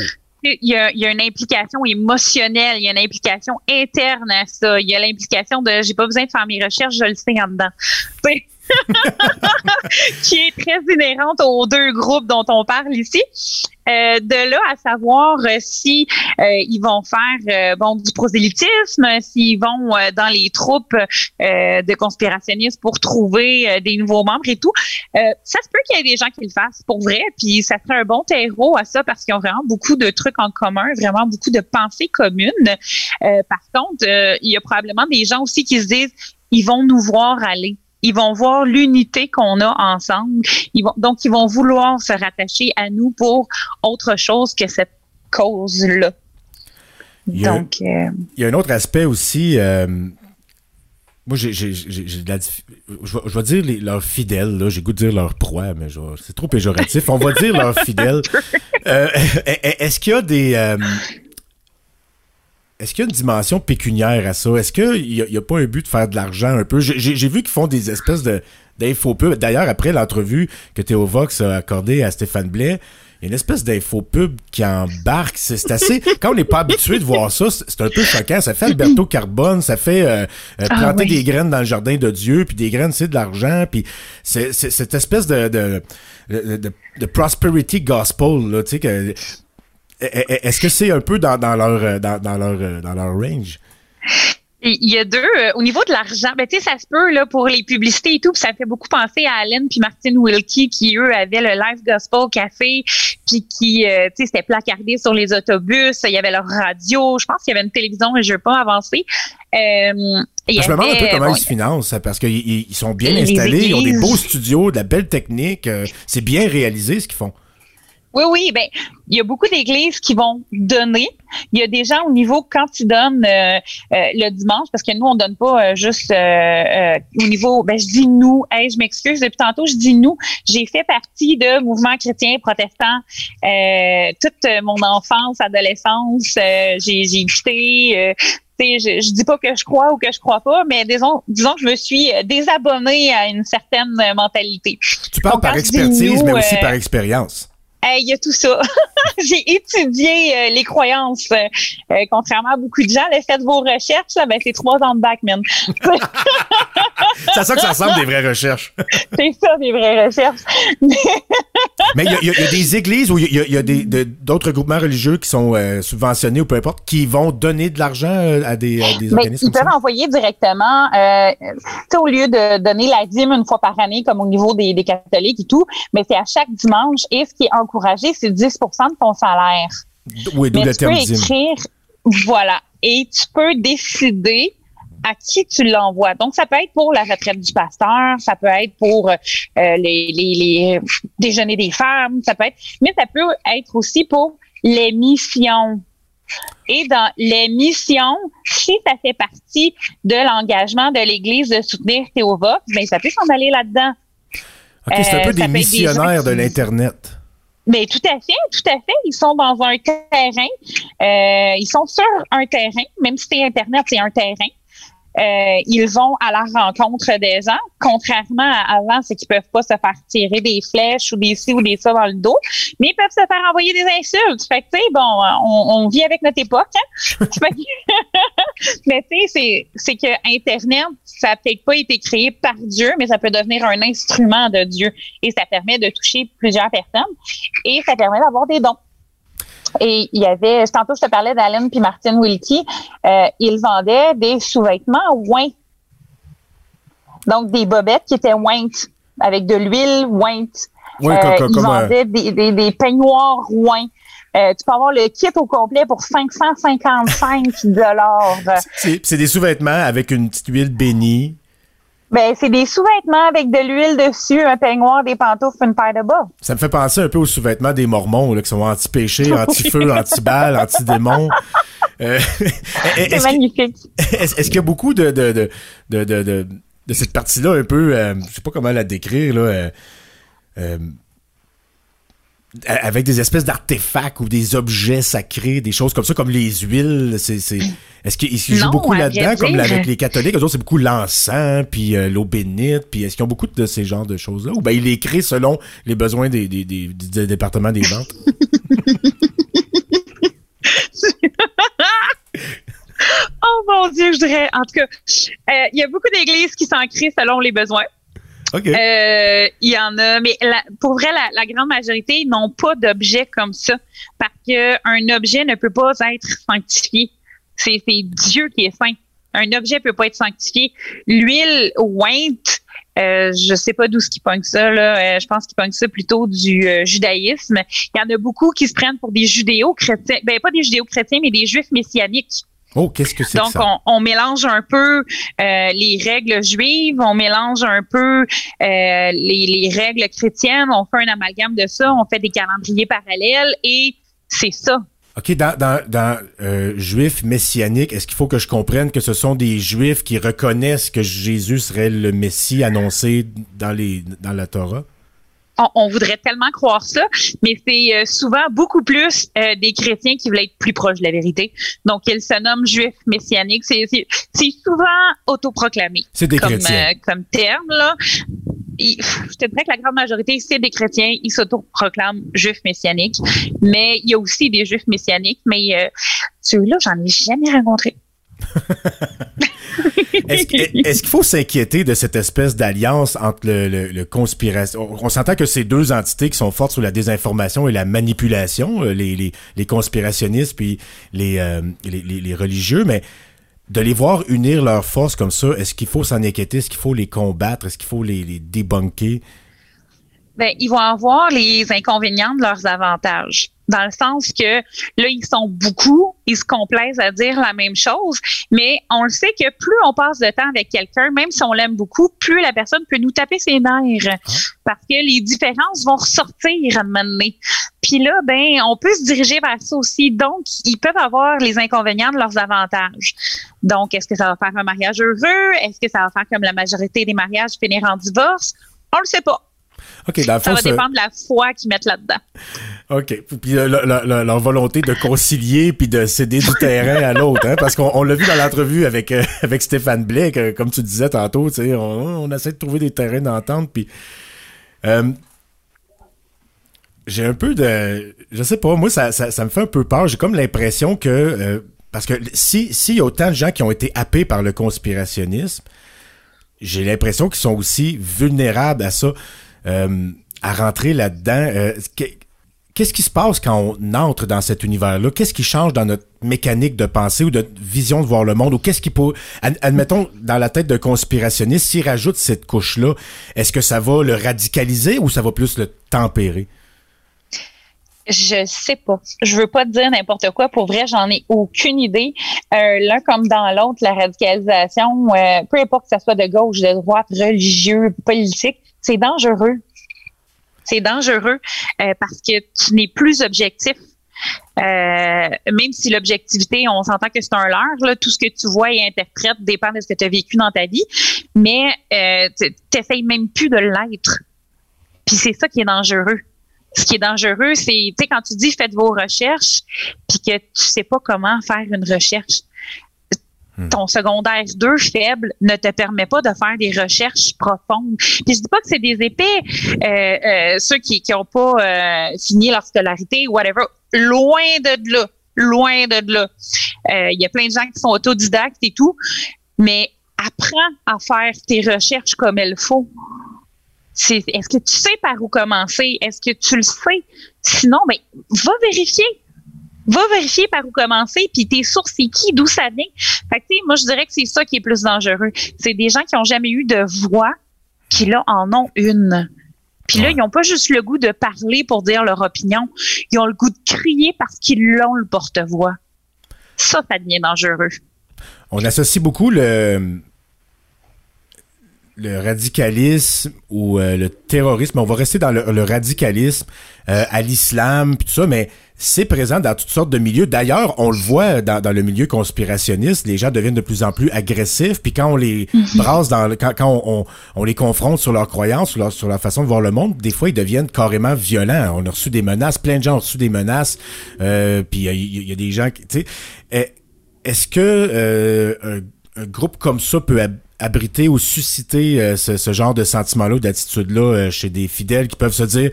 Speaker 7: Il y, y a une implication émotionnelle, il y a une implication interne à ça. Il y a l'implication de j'ai pas besoin de faire mes recherches, je le sais en dedans. Qui est très inhérente aux deux groupes dont on parle ici. Euh, de là à savoir euh, si euh, ils vont faire euh, du prosélytisme, s'ils vont dans les troupes de conspirationnistes pour trouver des nouveaux membres et tout, ça se peut qu'il y ait des gens qui le fassent pour vrai, puis ça serait un bon terreau à ça parce qu'ils ont vraiment beaucoup de trucs en commun, vraiment beaucoup de pensées communes. Par contre, il y a probablement des gens aussi qui se disent ils vont nous voir aller. Ils vont voir l'unité qu'on a ensemble. Ils vont, donc, ils vont vouloir se rattacher à nous pour autre chose que cette cause-là.
Speaker 3: Il y a-
Speaker 7: Donc, euh,
Speaker 3: il y a un autre aspect aussi euh, moi j'ai de la je vais, je vais dire les- leurs fidèles là j'ai goût de dire leurs proies mais c'est trop péjoratif on va dire leurs fidèles Euh, est-ce qu'il y a des est-ce qu'il y a une dimension pécuniaire à ça? Est-ce qu'il n'y a, y a pas un but de faire de l'argent un peu? J'ai- vu qu'ils font des espèces de d'infopubs. D'ailleurs, après l'entrevue que Théo Vox a accordée à Stéphane Blais, il y a une espèce d'infopub qui embarque. C'est assez... Quand on n'est pas habitué de voir ça, c'est un peu choquant. Ça fait Alberto Carbone, ça fait euh, euh,
Speaker 7: Ah
Speaker 3: planter
Speaker 7: oui.
Speaker 3: des graines dans le jardin de Dieu, puis des graines, c'est de l'argent, puis c'est- cette espèce de, de, de, de- de prosperity gospel, là, tu sais, que... Est-ce que c'est un peu dans, dans leur euh, dans, dans leur euh, dans leur range?
Speaker 7: il y a deux. euh, au niveau de l'argent, ben, tu sais, ça se peut là, pour les publicités et tout, puis ça fait beaucoup penser à Allen puis Martin Wilkie qui, eux, avaient le Live Gospel Café, puis qui, euh, tu sais, c'était placardé sur les autobus. Il y avait leur radio. Je pense qu'il y avait une télévision, mais je ne veux pas avancer. Euh,
Speaker 3: Je me demande un peu comment
Speaker 7: bon,
Speaker 3: ils se financent, parce qu'ils ils- ils sont bien installés, ils ont des beaux studios, de la belle technique, euh, c'est bien réalisé ce qu'ils font.
Speaker 7: Oui, oui, ben il y a beaucoup d'églises qui vont donner. Il y a des gens au niveau quand ils donnent euh, euh, le dimanche, parce que nous on donne pas euh, juste euh, euh, au niveau. Ben je dis nous. Hey, je m'excuse depuis tantôt. Je dis nous. J'ai fait partie de mouvements chrétiens protestants euh, toute mon enfance, adolescence. euh, j'ai j'ai écouté. tu sais, je, je dis pas que je crois ou que je crois pas, mais disons, disons que je me suis désabonnée à une certaine mentalité.
Speaker 3: Tu parles
Speaker 7: Donc,
Speaker 3: par expertise,
Speaker 7: nous,
Speaker 3: mais aussi par expérience.
Speaker 7: Il y a tout ça. J'ai étudié euh, les croyances. euh, euh, contrairement à beaucoup de gens, là, faites vos recherches, là, ben, c'est trois ans de bac, man.
Speaker 3: Ça que ça ressemble des vraies recherches.
Speaker 7: c'est ça, des vraies recherches.
Speaker 3: Mais il y, a- y y des églises ou il y a, il y a des- de- d'autres groupements religieux qui sont subventionnés ou peu importe, qui vont donner de l'argent à des, à des
Speaker 7: Mais
Speaker 3: organismes
Speaker 7: ils peuvent envoyer directement, au lieu de donner la dîme une fois par année, comme au niveau des, des catholiques et tout, mais c'est à chaque dimanche. Et ce qui est encouragé, c'est 10% de ton salaire.
Speaker 3: Oui, d'où
Speaker 7: Mais
Speaker 3: le
Speaker 7: tu peux
Speaker 3: terme
Speaker 7: écrire, voilà, et tu peux décider à qui tu l'envoies. Donc, ça peut être pour la retraite du pasteur, ça peut être pour euh, les, les, les déjeuners des femmes, ça peut être, mais ça peut être aussi pour les missions. Et dans les missions, si ça fait partie de l'engagement de l'Église de soutenir Théova, ben ça peut s'en aller là-dedans.
Speaker 3: OK, c'est un
Speaker 7: Euh,
Speaker 3: peu
Speaker 7: ça
Speaker 3: des missionnaires de l'Internet.
Speaker 7: Mais tout à fait, tout à fait. Ils sont dans un terrain. Euh, ils sont sur un terrain, même si c'est Internet, c'est un terrain. Euh, ils vont à la rencontre des gens, contrairement à avant, c'est qu'ils peuvent pas se faire tirer des flèches ou des ci ou des ça dans le dos, mais ils peuvent se faire envoyer des insultes. Fait que, tu sais, bon, on, on vit avec notre époque, hein? Mais tu sais, c'est, c'est que Internet, ça a peut-être pas été créé par Dieu, mais ça peut devenir un instrument de Dieu. Et ça permet de toucher plusieurs personnes et ça permet d'avoir des dons. Et il y avait, tantôt je te parlais d'Alan puis Martin Wilkie, euh, ils vendaient des sous-vêtements oints. Donc des bobettes qui étaient ointes, avec de l'huile ointe.
Speaker 3: Oui,
Speaker 7: Euh,
Speaker 3: comme,
Speaker 7: ils
Speaker 3: un-
Speaker 7: vendaient des, des, des peignoirs oints. Euh, tu peux avoir le kit au complet pour 555 dollars.
Speaker 3: c'est des sous-vêtements avec une petite huile bénie.
Speaker 7: Ben, c'est des sous-vêtements avec de l'huile dessus, un peignoir, des pantoufles, une paire de bas.
Speaker 3: Ça me fait penser un peu aux sous-vêtements des Mormons, là, qui sont anti-péché, anti-feu, anti-balle, anti-démon. Euh,
Speaker 7: C'est magnifique.
Speaker 3: est-ce- qu'il y a beaucoup de, de, de, de, de, de- de cette partie-là un peu, euh, je sais pas comment la décrire, là, euh, euh, avec des espèces d'artefacts ou des objets sacrés, des choses comme ça, comme les huiles. C'est, c'est... Est-ce qu'ils ils jouent beaucoup là-dedans, comme avec les catholiques? Eux autres, c'est beaucoup l'encens, puis euh, l'eau bénite, puis est-ce qu'ils ont beaucoup de ces genres de choses-là? Ou bien ils les créent selon les besoins des, des, des, du département des ventes?
Speaker 7: Oh mon Dieu, je dirais. En tout cas, euh, il y a beaucoup d'églises qui s'en créent selon les besoins.
Speaker 3: OK.
Speaker 7: Euh, Il y en a, mais la- pour vrai, la, la grande majorité n'ont pas d'objet comme ça parce qu'un objet ne peut pas être sanctifié. C'est Dieu qui est saint. Un objet peut pas être sanctifié. L'huile ointe, euh, je sais pas d'où ce qui pogne ça. Là. Euh, je pense qu'ils pognent ça plutôt du euh, judaïsme. Il y en a beaucoup qui se prennent pour des judéo-chrétiens. Ben, pas des judéo-chrétiens, mais des juifs messianiques.
Speaker 3: Oh, qu'est-ce que c'est
Speaker 7: Donc,
Speaker 3: que ça?
Speaker 7: on, on mélange un peu euh, les règles juives, on mélange un peu euh, les, les règles chrétiennes, on fait un amalgame de ça, on fait des calendriers parallèles et c'est ça.
Speaker 3: OK, dans, dans, dans euh, juif messianique, est-ce qu'il faut que je comprenne que ce sont des juifs qui reconnaissent que Jésus serait le Messie annoncé dans, les, dans la Torah?
Speaker 7: On, on voudrait tellement croire ça, mais c'est euh, souvent beaucoup plus euh, des chrétiens qui veulent être plus proches de la vérité. Donc, ils se nomment juifs messianiques. C'est c'est- c'est souvent autoproclamé.
Speaker 3: C'est des
Speaker 7: comme,
Speaker 3: chrétiens.
Speaker 7: euh, comme terme, là. Il- je te dirais que la grande majorité, c'est des chrétiens. Ils s'autoproclament juifs messianiques. Mais il y a aussi des juifs messianiques. Mais euh, ceux-là, j'en ai jamais rencontré.
Speaker 3: Est-ce qu'il faut s'inquiéter de cette espèce d'alliance entre le, le, conspiration? On, s'entend que c'est deux entités qui sont fortes sur la désinformation et la manipulation, euh, les, conspirationnistes puis les, euh, les religieux, mais de les voir unir leurs forces comme ça, est-ce qu'il faut s'en inquiéter? Est-ce qu'il faut les combattre? Est-ce qu'il faut les, les débunker?
Speaker 7: ben, ils vont avoir les inconvénients de leurs avantages. Dans le sens que là, ils sont beaucoup, ils se complaisent à dire la même chose, mais on le sait que plus on passe de temps avec quelqu'un, même si on l'aime beaucoup, plus la personne peut nous taper ses nerfs. Parce que les différences vont ressortir à un moment donné. Puis là, ben, on peut se diriger vers ça aussi. Donc, ils peuvent avoir les inconvénients de leurs avantages. Donc, est-ce que ça va faire un mariage heureux? Est-ce que ça va faire comme la majorité des mariages finir en divorce? On le sait pas.
Speaker 3: OK, dans le
Speaker 7: Ça va
Speaker 3: ça-
Speaker 7: dépendre de la foi qu'ils mettent là-dedans.
Speaker 3: OK. Puis euh, le- le- le- leur volonté de concilier puis de céder du terrain à l'autre, hein, parce qu'on on l'a vu dans l'entrevue avec euh, avec Stéphane Blais, que, comme tu disais tantôt, on, on essaie de trouver des terrains d'entente, puis euh, j'ai un peu de, je sais pas, moi ça, ça, ça me fait un peu peur. J'ai comme l'impression que euh, parce que si s'il y a autant de gens qui ont été happés par le conspirationnisme, j'ai l'impression qu'ils sont aussi vulnérables à ça, euh, à rentrer là-dedans. Euh, que- Qu'est-ce qui se passe quand on entre dans cet univers-là? Qu'est-ce qui change dans notre mécanique de pensée ou de vision de voir le monde? Ou qu'est-ce qui peut... ad- Admettons, dans la tête d'un conspirationniste, s'il rajoute cette couche-là, est-ce que ça va le radicaliser ou ça va plus le tempérer?
Speaker 7: Je sais pas. Je veux pas te dire n'importe quoi. Pour vrai, j'en ai aucune idée. Euh, L'un comme dans l'autre, la radicalisation, peu importe que ça soit de gauche, de droite, religieux, politique, c'est dangereux. C'est dangereux euh, parce que tu n'es plus objectif. Euh, même si l'objectivité, on s'entend que c'est un leurre, tout ce que tu vois et interprètes dépend de ce que tu as vécu dans ta vie, mais euh, tu n'essayes même plus de l'être. Puis c'est ça qui est dangereux. Ce qui est dangereux, c'est, quand tu dis faites vos recherches, puis que tu sais pas comment faire une recherche. Ton secondaire 2 faible ne te permet pas de faire des recherches profondes. Puis je dis pas que c'est des épais, euh, euh, ceux qui qui ont pas euh, fini leur scolarité, whatever. Loin de là, loin de là. Euh, Il y a plein de gens qui sont autodidactes et tout, mais apprends à faire tes recherches comme il faut. Est-ce que tu sais par où commencer? Est-ce que tu le sais? Sinon, ben, va vérifier. Va vérifier par où commencer, puis tes sources, c'est qui, d'où ça vient. Fait que, tu sais, moi, je dirais que c'est ça qui est plus dangereux. C'est des gens qui ont jamais eu de voix, puis là, en ont une. Puis là, ils n'ont pas juste le goût de parler pour dire leur opinion. Ils ont le goût de crier parce qu'ils l'ont, le porte-voix. Ça, ça devient dangereux.
Speaker 3: On associe beaucoup le, le radicalisme ou euh, le terrorisme. On va rester dans le, le radicalisme euh, à l'islam puis tout ça, mais c'est présent dans toutes sortes de milieux. D'ailleurs, on le voit dans, dans le milieu conspirationniste, les gens deviennent de plus en plus agressifs. Puis quand on les brasse dans, le- quand, quand on, on, on les confronte sur leurs croyances, sur leur, sur leur façon de voir le monde, des fois ils deviennent carrément violents. On a reçu des menaces, plein de gens ont reçu des menaces. Euh, puis il y y, a des gens qui, tu sais, est-ce que euh, un, un groupe comme ça peut abriter ou susciter euh, ce, ce genre de sentiment-là ou d'attitude-là euh, chez des fidèles qui peuvent se dire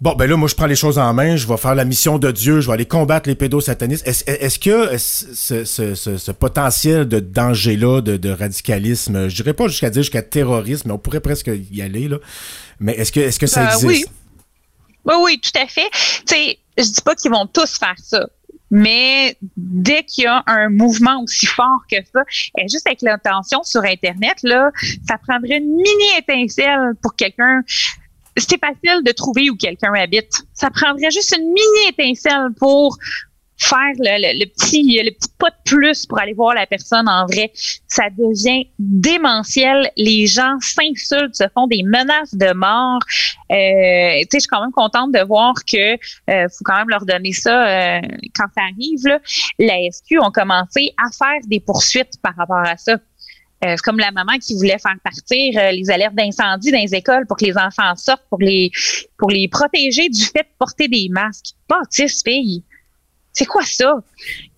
Speaker 3: Bon, ben là, moi, je prends les choses en main, je vais faire la mission de Dieu, je vais aller combattre les pédosatanistes. Est-ce est-ce que ce, ce, ce, ce potentiel de danger-là, de, de radicalisme, je dirais pas jusqu'à dire jusqu'à terrorisme, mais on pourrait presque y aller, là. Mais est-ce que, est-ce que ça
Speaker 7: Euh,
Speaker 3: existe?
Speaker 7: oui. Oui, oui, tout à fait. Tu sais, je dis pas qu'ils vont tous faire ça. Mais dès qu'il y a un mouvement aussi fort que ça, et juste avec l'intention sur Internet, là, ça prendrait une mini étincelle pour quelqu'un. C'est facile de trouver où quelqu'un habite. Ça prendrait juste une mini étincelle pour faire le, le- le petit le petit pas de plus pour aller voir la personne en vrai. Ça devient démentiel. Les gens s'insultent, se font des menaces de mort. Euh, tu sais, je suis quand même contente de voir que euh, faut quand même leur donner ça euh, quand ça arrive. Là. La SQ ont commencé à faire des poursuites par rapport à ça. Euh, c'est comme la maman qui voulait faire partir euh, les alertes d'incendie dans les écoles pour que les enfants sortent, pour les pour les protéger du fait de porter des masques. Bâtisse, fille. C'est quoi ça?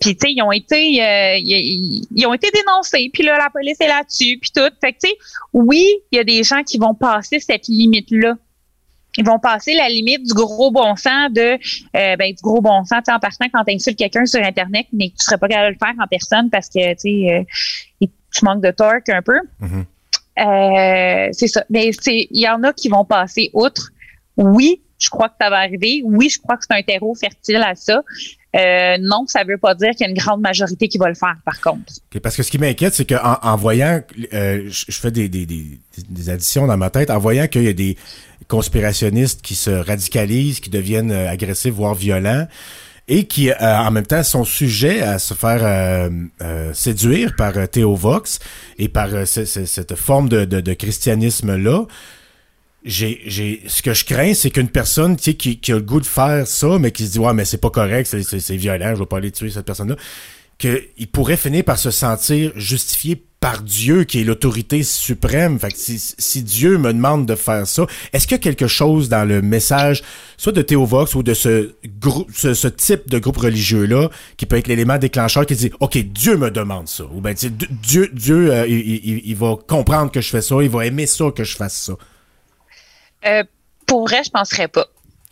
Speaker 7: Puis, tu sais, ils ont été euh, ils, ils ont été dénoncés. Puis là, la police est là-dessus, puis tout. Fait que, tu sais, oui, il y a des gens qui vont passer cette limite-là. Ils vont passer la limite du gros bon sens de euh, ben, du gros bon sens, tu sais, en partant quand tu insultes quelqu'un sur Internet, mais que tu serais pas capable de le faire en personne parce que tu sais, euh, tu manques de torque un peu.
Speaker 3: Mhm.
Speaker 7: Euh, c'est ça. Mais il y en a qui vont passer outre. Oui, je crois que ça va arriver. Oui, je crois que c'est un terreau fertile à ça. Euh, non, ça veut pas dire qu'il y a une grande majorité qui va le faire, par contre.
Speaker 3: Parce que ce qui m'inquiète, c'est qu'en en voyant, euh, je fais des, des, des, des additions dans ma tête, en voyant qu'il y a des conspirationnistes qui se radicalisent, qui deviennent euh, agressifs, voire violents, et qui, euh, en même temps, sont sujets à se faire euh, euh, séduire par euh, Theo Vox et par euh, ce- ce- cette forme de, de, de christianisme-là. J'ai, j'ai, ce que je crains, c'est qu'une personne tu sais, qui, qui a le goût de faire ça, mais qui se dit ouais, mais c'est pas correct, c'est, c'est, c'est violent, je vais pas aller tuer cette personne-là, qu'il pourrait finir par se sentir justifié par Dieu, qui est l'autorité suprême. Fait que si, si Dieu me demande de faire ça, est-ce qu'il y a quelque chose dans le message, soit de Théovox ou de ce ce, type de groupe religieux-là, qui peut être l'élément déclencheur qui dit, OK, Dieu me demande ça. Ou D- Dieu, Dieu, euh, il- il va comprendre que je fais ça, il va aimer ça que je fasse ça.
Speaker 7: Euh, pour vrai, je penserais pas.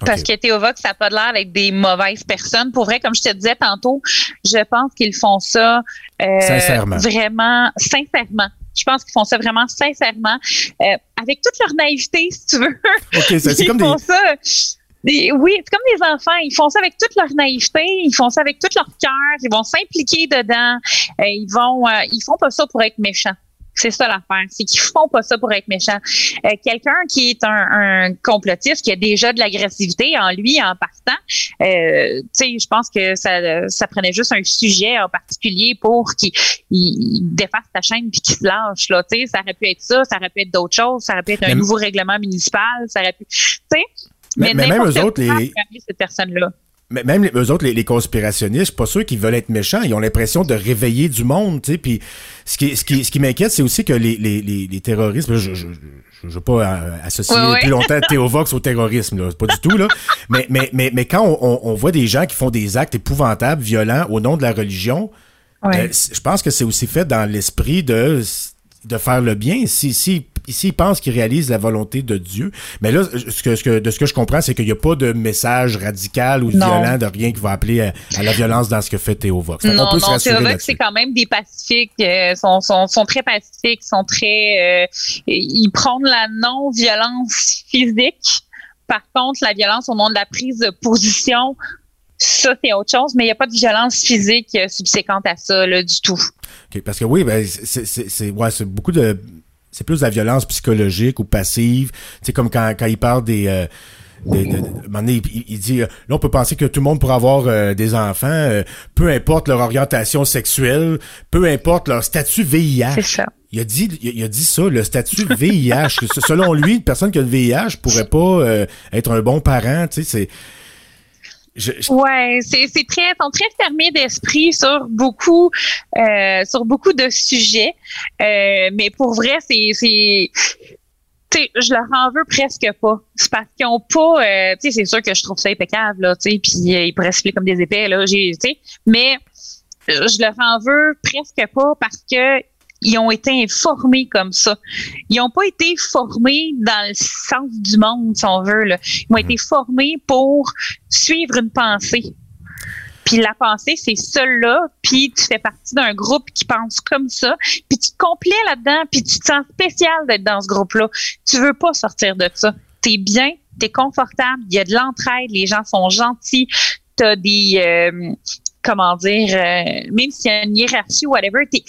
Speaker 7: Parce que Théovox, ça n'a pas de l'air avec des mauvaises personnes. Pour vrai, comme je te disais tantôt, je pense qu'ils font ça euh,
Speaker 3: Sincèrement.
Speaker 7: vraiment sincèrement. Je pense qu'ils font ça vraiment sincèrement, euh, avec toute leur naïveté, si tu veux.
Speaker 3: OK, c'est, comme des...
Speaker 7: font ça. des- oui, c'est comme des enfants. Ils font ça avec toute leur naïveté. Ils font ça avec tout leur cœur. Ils vont s'impliquer dedans. Euh, ils vont, euh, ils font pas ça pour être méchants. C'est ça l'affaire, c'est qu'ils font pas ça pour être méchants. Euh, Quelqu'un qui est un, un complotiste, qui a déjà de l'agressivité en lui en partant, euh, tu sais, je pense que ça, ça prenait juste un sujet en particulier pour qu'il il défasse ta chaîne puis qu'il se lâche. Là, tu sais, ça aurait pu être ça, ça aurait pu être d'autres choses, ça aurait pu être un nouveau règlement municipal, ça aurait pu, tu sais.
Speaker 3: Mais- mais même eux autres, les-
Speaker 7: cette personne-là.
Speaker 3: Mais même les, eux autres, les, les conspirationnistes, je suis pas sûr qu'ils veulent être méchants. Ils ont l'impression de réveiller du monde, tu sais. Puis ce qui, ce qui, ce qui m'inquiète, c'est aussi que les, les, les, terroristes, je, je, je, veux pas euh, associer plus longtemps Théovox au terrorisme, là, pas du tout là. Mais, mais, mais, mais quand on, on, on voit des gens qui font des actes épouvantables, violents au nom de la religion, euh, je pense que c'est aussi fait dans l'esprit de de faire le bien. Si, si, s'ils pensent qu'ils réalisent la volonté de Dieu. Mais là, ce que, ce que, de ce que je comprends, c'est qu'il n'y a pas de message radical ou
Speaker 7: Non.
Speaker 3: violent, de rien qui va appeler à, à la violence dans ce que fait Théo Vox.
Speaker 7: Non,
Speaker 3: peut se
Speaker 7: non, c'est vrai que
Speaker 3: là-dessus.
Speaker 7: c'est quand même des pacifiques, euh, sont, sont, sont très pacifiques, sont très, euh, ils prônent la non-violence physique. Par contre, la violence au nom de la prise de position, ça c'est autre chose, mais il n'y a pas de violence physique euh, subséquente à ça là, du tout.
Speaker 3: OK, parce que oui, ben, c'est, ouais, c'est beaucoup de. C'est plus de la violence psychologique ou passive. C'est comme quand, quand il parle des. euh, des- de- de- il, il dit euh, là on peut penser que tout le monde pourra avoir euh, des enfants euh, peu importe leur orientation sexuelle peu importe leur statut VIH
Speaker 7: C'est ça.
Speaker 3: il a dit il a- dit ça le statut VIH selon lui une personne qui a le VIH pourrait pas euh, être un bon parent tu sais c'est je- je-
Speaker 7: Ouais, c'est c'est très, sont très fermés d'esprit sur beaucoup, euh, sur beaucoup de sujets. Euh, mais pour vrai, c'est, c'est, je leur en veux presque pas. C'est parce qu'ils ont pas, euh, c'est sûr que je trouve ça impeccable là, puis ils pourraient se comme des épées là, j'ai, mais je leur en veux presque pas parce que ils ont été informés comme ça. Ils n'ont pas été formés dans le sens du monde, si on veut. Là. Ils ont été formés pour suivre une pensée. Puis la pensée, c'est celle-là, puis tu fais partie d'un groupe qui pense comme ça, puis tu te complais là-dedans, puis tu te sens spécial d'être dans ce groupe-là. Tu veux pas sortir de ça. T'es bien, t'es confortable, il y a de l'entraide, les gens sont gentils, t'as des... euh, comment dire, euh, même s'il y a une hiérarchie ou whatever, t'es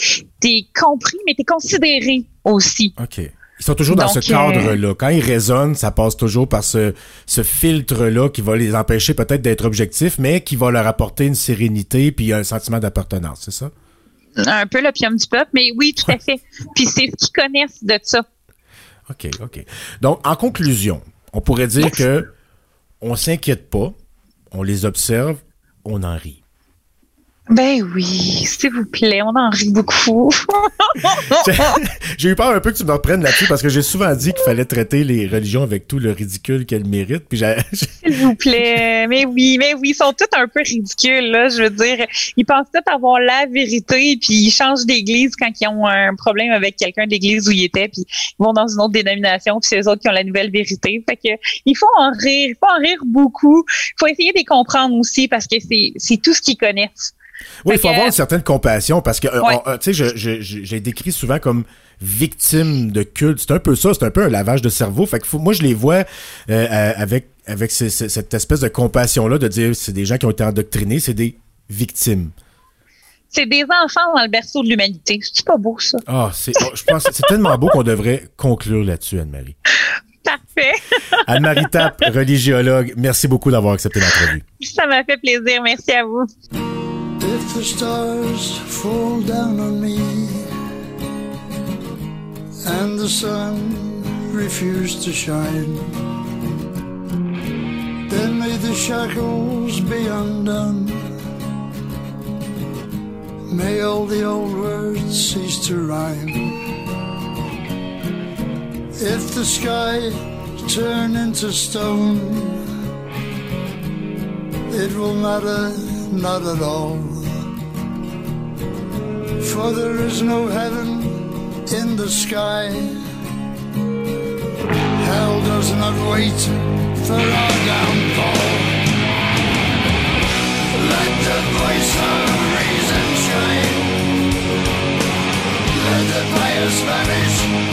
Speaker 7: es compris, mais t'es considéré aussi.
Speaker 3: OK. Ils sont toujours dans
Speaker 7: Donc,
Speaker 3: ce
Speaker 7: euh,
Speaker 3: cadre-là. Quand ils raisonnent, ça passe toujours par ce, ce filtre-là qui va les empêcher peut-être d'être objectifs, mais qui va leur apporter une sérénité puis un sentiment d'appartenance, c'est ça?
Speaker 7: Un peu l'opium du peuple, mais oui, tout à fait. Puis c'est ce qu'ils connaissent de ça.
Speaker 3: OK, OK. Donc, en conclusion, on pourrait dire que on s'inquiète pas, on les observe, on en rit.
Speaker 7: Ben oui, s'il vous plaît, on en rit beaucoup.
Speaker 3: j'ai eu peur un peu que tu me reprennes là-dessus parce que j'ai souvent dit qu'il fallait traiter les religions avec tout le ridicule qu'elles méritent. Puis
Speaker 7: S'il vous plaît. Mais oui, mais oui, ils sont tous un peu ridicules, là. Je veux dire, ils pensent tous avoir la vérité, puis ils changent d'église quand ils ont un problème avec quelqu'un d'église où ils étaient, puis ils vont dans une autre dénomination, puis c'est eux autres qui ont la nouvelle vérité. Fait que il faut en rire, il faut en rire beaucoup. Il faut essayer de les comprendre aussi parce que c'est tout ce qu'ils connaissent.
Speaker 3: Oui, il faut
Speaker 7: que-
Speaker 3: avoir une certaine compassion parce que, euh,
Speaker 7: Ouais.
Speaker 3: euh, tu sais, j'ai décrit souvent comme victime de culte. C'est un peu ça, c'est un peu un lavage de cerveau. Fait que faut- moi, je les vois euh, avec avec ce- ce- cette espèce de compassion-là de dire c'est des gens qui ont été endoctrinés, c'est des victimes.
Speaker 7: C'est des enfants dans le berceau de l'humanité. C'est pas beau, ça?
Speaker 3: Ah, c'est, oh, je pense, que c'est tellement beau qu'on devrait conclure là-dessus, Anne-Marie.
Speaker 7: Parfait.
Speaker 3: Anne-Marie Tapp, religiologue, merci beaucoup d'avoir accepté l'entrevue.
Speaker 7: Ça m'a fait plaisir. Merci à vous.
Speaker 8: If the stars fall down on me and the sun refuse to shine, then may the shackles be undone. May all the old words cease to rhyme. If the sky turn into stone, it will matter uh, not at all. For there is no heaven in the sky. Hell does not wait for our downfall. Let the voice of reason shine. Let the pious vanish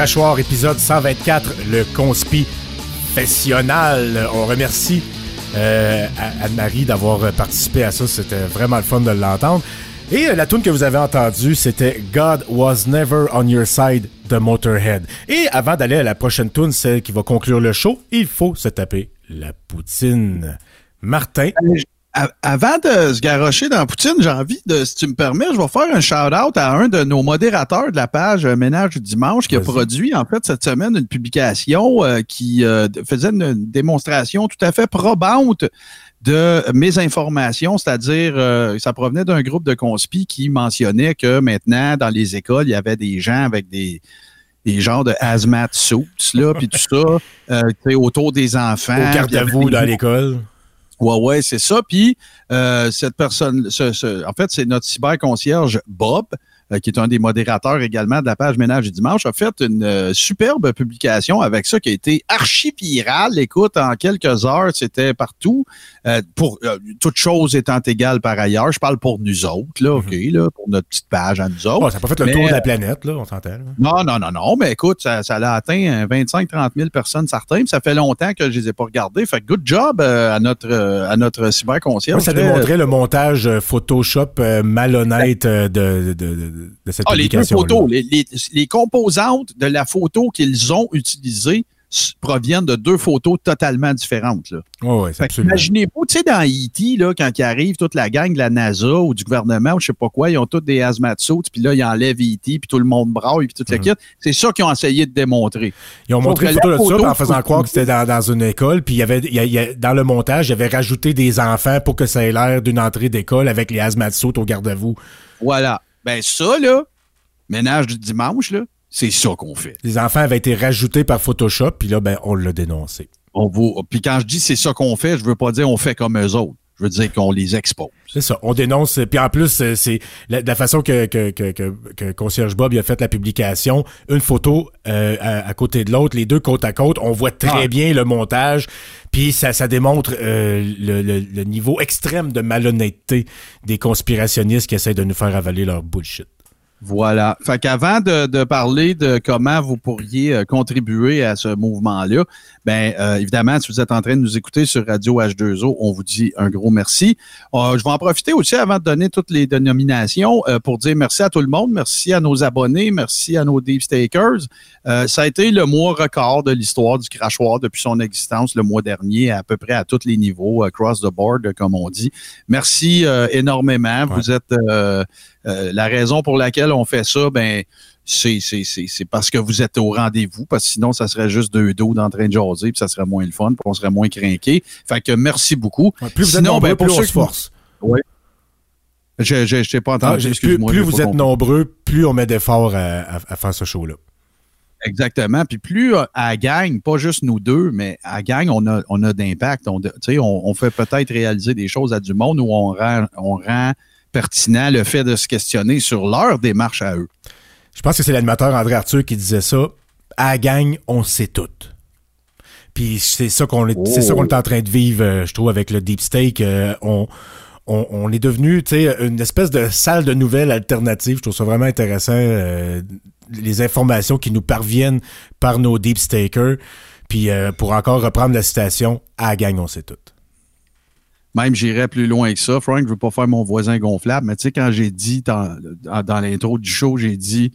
Speaker 3: crachoir épisode 124, le conspi professionnel. On remercie euh, Anne-Marie d'avoir participé à ça. C'était vraiment le fun de l'entendre. Et euh, la tune que vous avez entendue, c'était God Was Never On Your Side de Motorhead. Et avant d'aller à la prochaine tune, celle qui va conclure le show, il faut se taper la poutine. Martin?
Speaker 4: Avant de se garrocher dans Poutine, j'ai envie de, si tu me permets, je vais faire un shout-out à un de nos modérateurs de la page euh, Ménage du Dimanche qui a produit, en fait, cette semaine, une publication euh, qui euh, faisait une, une démonstration tout à fait probante de mes informations, c'est-à-dire, euh, ça provenait d'un groupe de conspi qui mentionnait que maintenant, dans les écoles, il y avait des gens avec des des genres de hazmat suits, là, puis tout ça, euh, autour des enfants.
Speaker 3: Au garde
Speaker 4: puis il y
Speaker 3: à
Speaker 4: avait
Speaker 3: vous
Speaker 4: des
Speaker 3: dans l'école.
Speaker 4: Ouais, c'est ça. Puis euh, cette personne, ce- ce- en fait, c'est notre cyberconcierge Bob, qui est un des modérateurs également de la page Ménage du dimanche, a fait une euh, superbe publication avec ça qui a été archi virale. Écoute, en quelques heures, c'était partout. Euh, pour euh, toute chose étant égale par ailleurs, je parle pour nous autres, là, OK, là, pour notre petite page à nous autres.
Speaker 3: Oh, ça n'a pas fait le
Speaker 4: Mais,
Speaker 3: tour de
Speaker 4: euh,
Speaker 3: la planète, là, on s'entend.
Speaker 4: non, non, non, non, mais écoute, ça, ça l'a atteint 25-30 000 personnes certains, puis ça fait longtemps que je les ai pas regardés. Fait que good job euh, à notre euh, à notre cyberconcierge.
Speaker 3: Moi, ça démontrait le montage euh, Photoshop euh, malhonnête euh, de, de, de, de- de cette
Speaker 4: Ah, les deux photos, les, les- les composantes de la photo qu'ils ont utilisée proviennent de deux photos totalement différentes. Là.
Speaker 3: Oui, absolument.
Speaker 4: Imaginez-vous, tu sais, dans E.T., là, quand ils arrivent, toute la gang de la NASA ou du gouvernement ou je sais pas quoi, ils ont tous des hazmat suits, puis là, ils enlèvent E.T., puis tout le monde braille, puis toute la
Speaker 3: Mhm.
Speaker 4: kit. C'est ça qu'ils ont essayé de démontrer.
Speaker 3: Ils ont montré photo de ça
Speaker 4: photo
Speaker 3: en faisant croire que c'était dans, dans une école. Puis il y avait, il y a- il y a- dans le montage, il avait rajouté des enfants pour que ça ait l'air d'une entrée d'école avec les hazmat suits au garde-à-vous.
Speaker 4: Voilà. Ben ça, là, ménage du dimanche, là, c'est ça qu'on fait.
Speaker 3: Les enfants avaient été rajoutés par Photoshop, puis là, ben, on l'a dénoncé.
Speaker 4: On vous, puis quand je dis c'est ça qu'on fait, je veux pas dire on fait comme eux autres. Je veux dire qu'on les expose.
Speaker 3: C'est ça. On dénonce. Puis en plus, euh, c'est la, la façon que, que, que, que, que Concierge Bob il a fait la publication. Une photo euh, à, à côté de l'autre, les deux côte à côte. On voit très
Speaker 4: Ah.
Speaker 3: bien le montage. Puis ça, ça démontre euh, le, le, le niveau extrême de malhonnêteté des conspirationnistes qui essaient de nous faire avaler leur bullshit.
Speaker 4: Voilà. Fait qu'avant de, de parler de comment vous pourriez euh, contribuer à ce mouvement-là, ben euh, évidemment, si vous êtes en train de nous écouter sur Radio H2O, on vous dit un gros merci. Euh, je vais en profiter aussi avant de donner toutes les dénominations euh, pour dire merci à tout le monde, merci à nos abonnés, merci à nos deep stakers. Ça a été le mois record de l'histoire du crachoir depuis son existence le mois dernier, à peu près à tous les niveaux, across the board, comme on dit. Merci énormément. Vous êtes la raison pour laquelle on fait ça, ben c'est parce que vous êtes au rendez-vous, parce que sinon, ça serait juste deux dos en train de jaser, puis ça serait moins le fun, puis on serait moins craqué. Fait que merci beaucoup.
Speaker 3: Ouais, plus vous êtes nombreux,
Speaker 4: ben, pour
Speaker 3: plus on se force.
Speaker 4: Je je- je t'ai pas entendu,
Speaker 3: plus vous êtes
Speaker 4: compris.
Speaker 3: nombreux, plus on met d'efforts à, à- à faire ce show-là.
Speaker 4: Exactement. Puis plus euh, à la gang, pas juste nous deux, mais à la gang, on a, on a d'impact. On, on fait peut-être réaliser des choses à du monde où on rend, on rend pertinent le fait de se questionner sur leur démarche à eux.
Speaker 3: Je pense que c'est l'animateur André Arthur qui disait ça. À la gang, on sait tout. Puis c'est ça qu'on est, c'est ça qu'on est en train de vivre, euh, je trouve, avec le deep steak. Euh, on, on, on est devenu, tu sais, une espèce de salle de nouvelles alternative. Je trouve ça vraiment intéressant. euh, les informations qui nous parviennent par nos deep stakers. Puis euh, pour encore reprendre la citation, à la gang, on sait tout.
Speaker 4: Même j'irais plus loin que ça. Frank, je veux pas faire mon voisin gonflable, mais tu sais, quand j'ai dit dans, dans, l'intro du show, j'ai dit,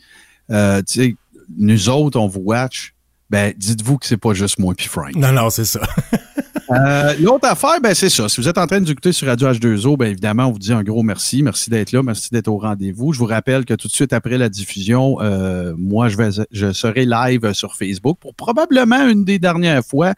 Speaker 4: euh, tu sais, nous autres, on vous watch. Ben, dites-vous que c'est pas juste moi puis Frank.
Speaker 3: Non, non, c'est ça.
Speaker 4: Euh, L'autre affaire, ben c'est ça. Si vous êtes en train de nous écouter sur Radio H2O, ben évidemment, on vous dit un gros merci. Merci d'être là. Merci d'être au rendez-vous. Je vous rappelle que tout de suite après la diffusion, euh, moi, je vais je serai live sur Facebook pour probablement une des dernières fois,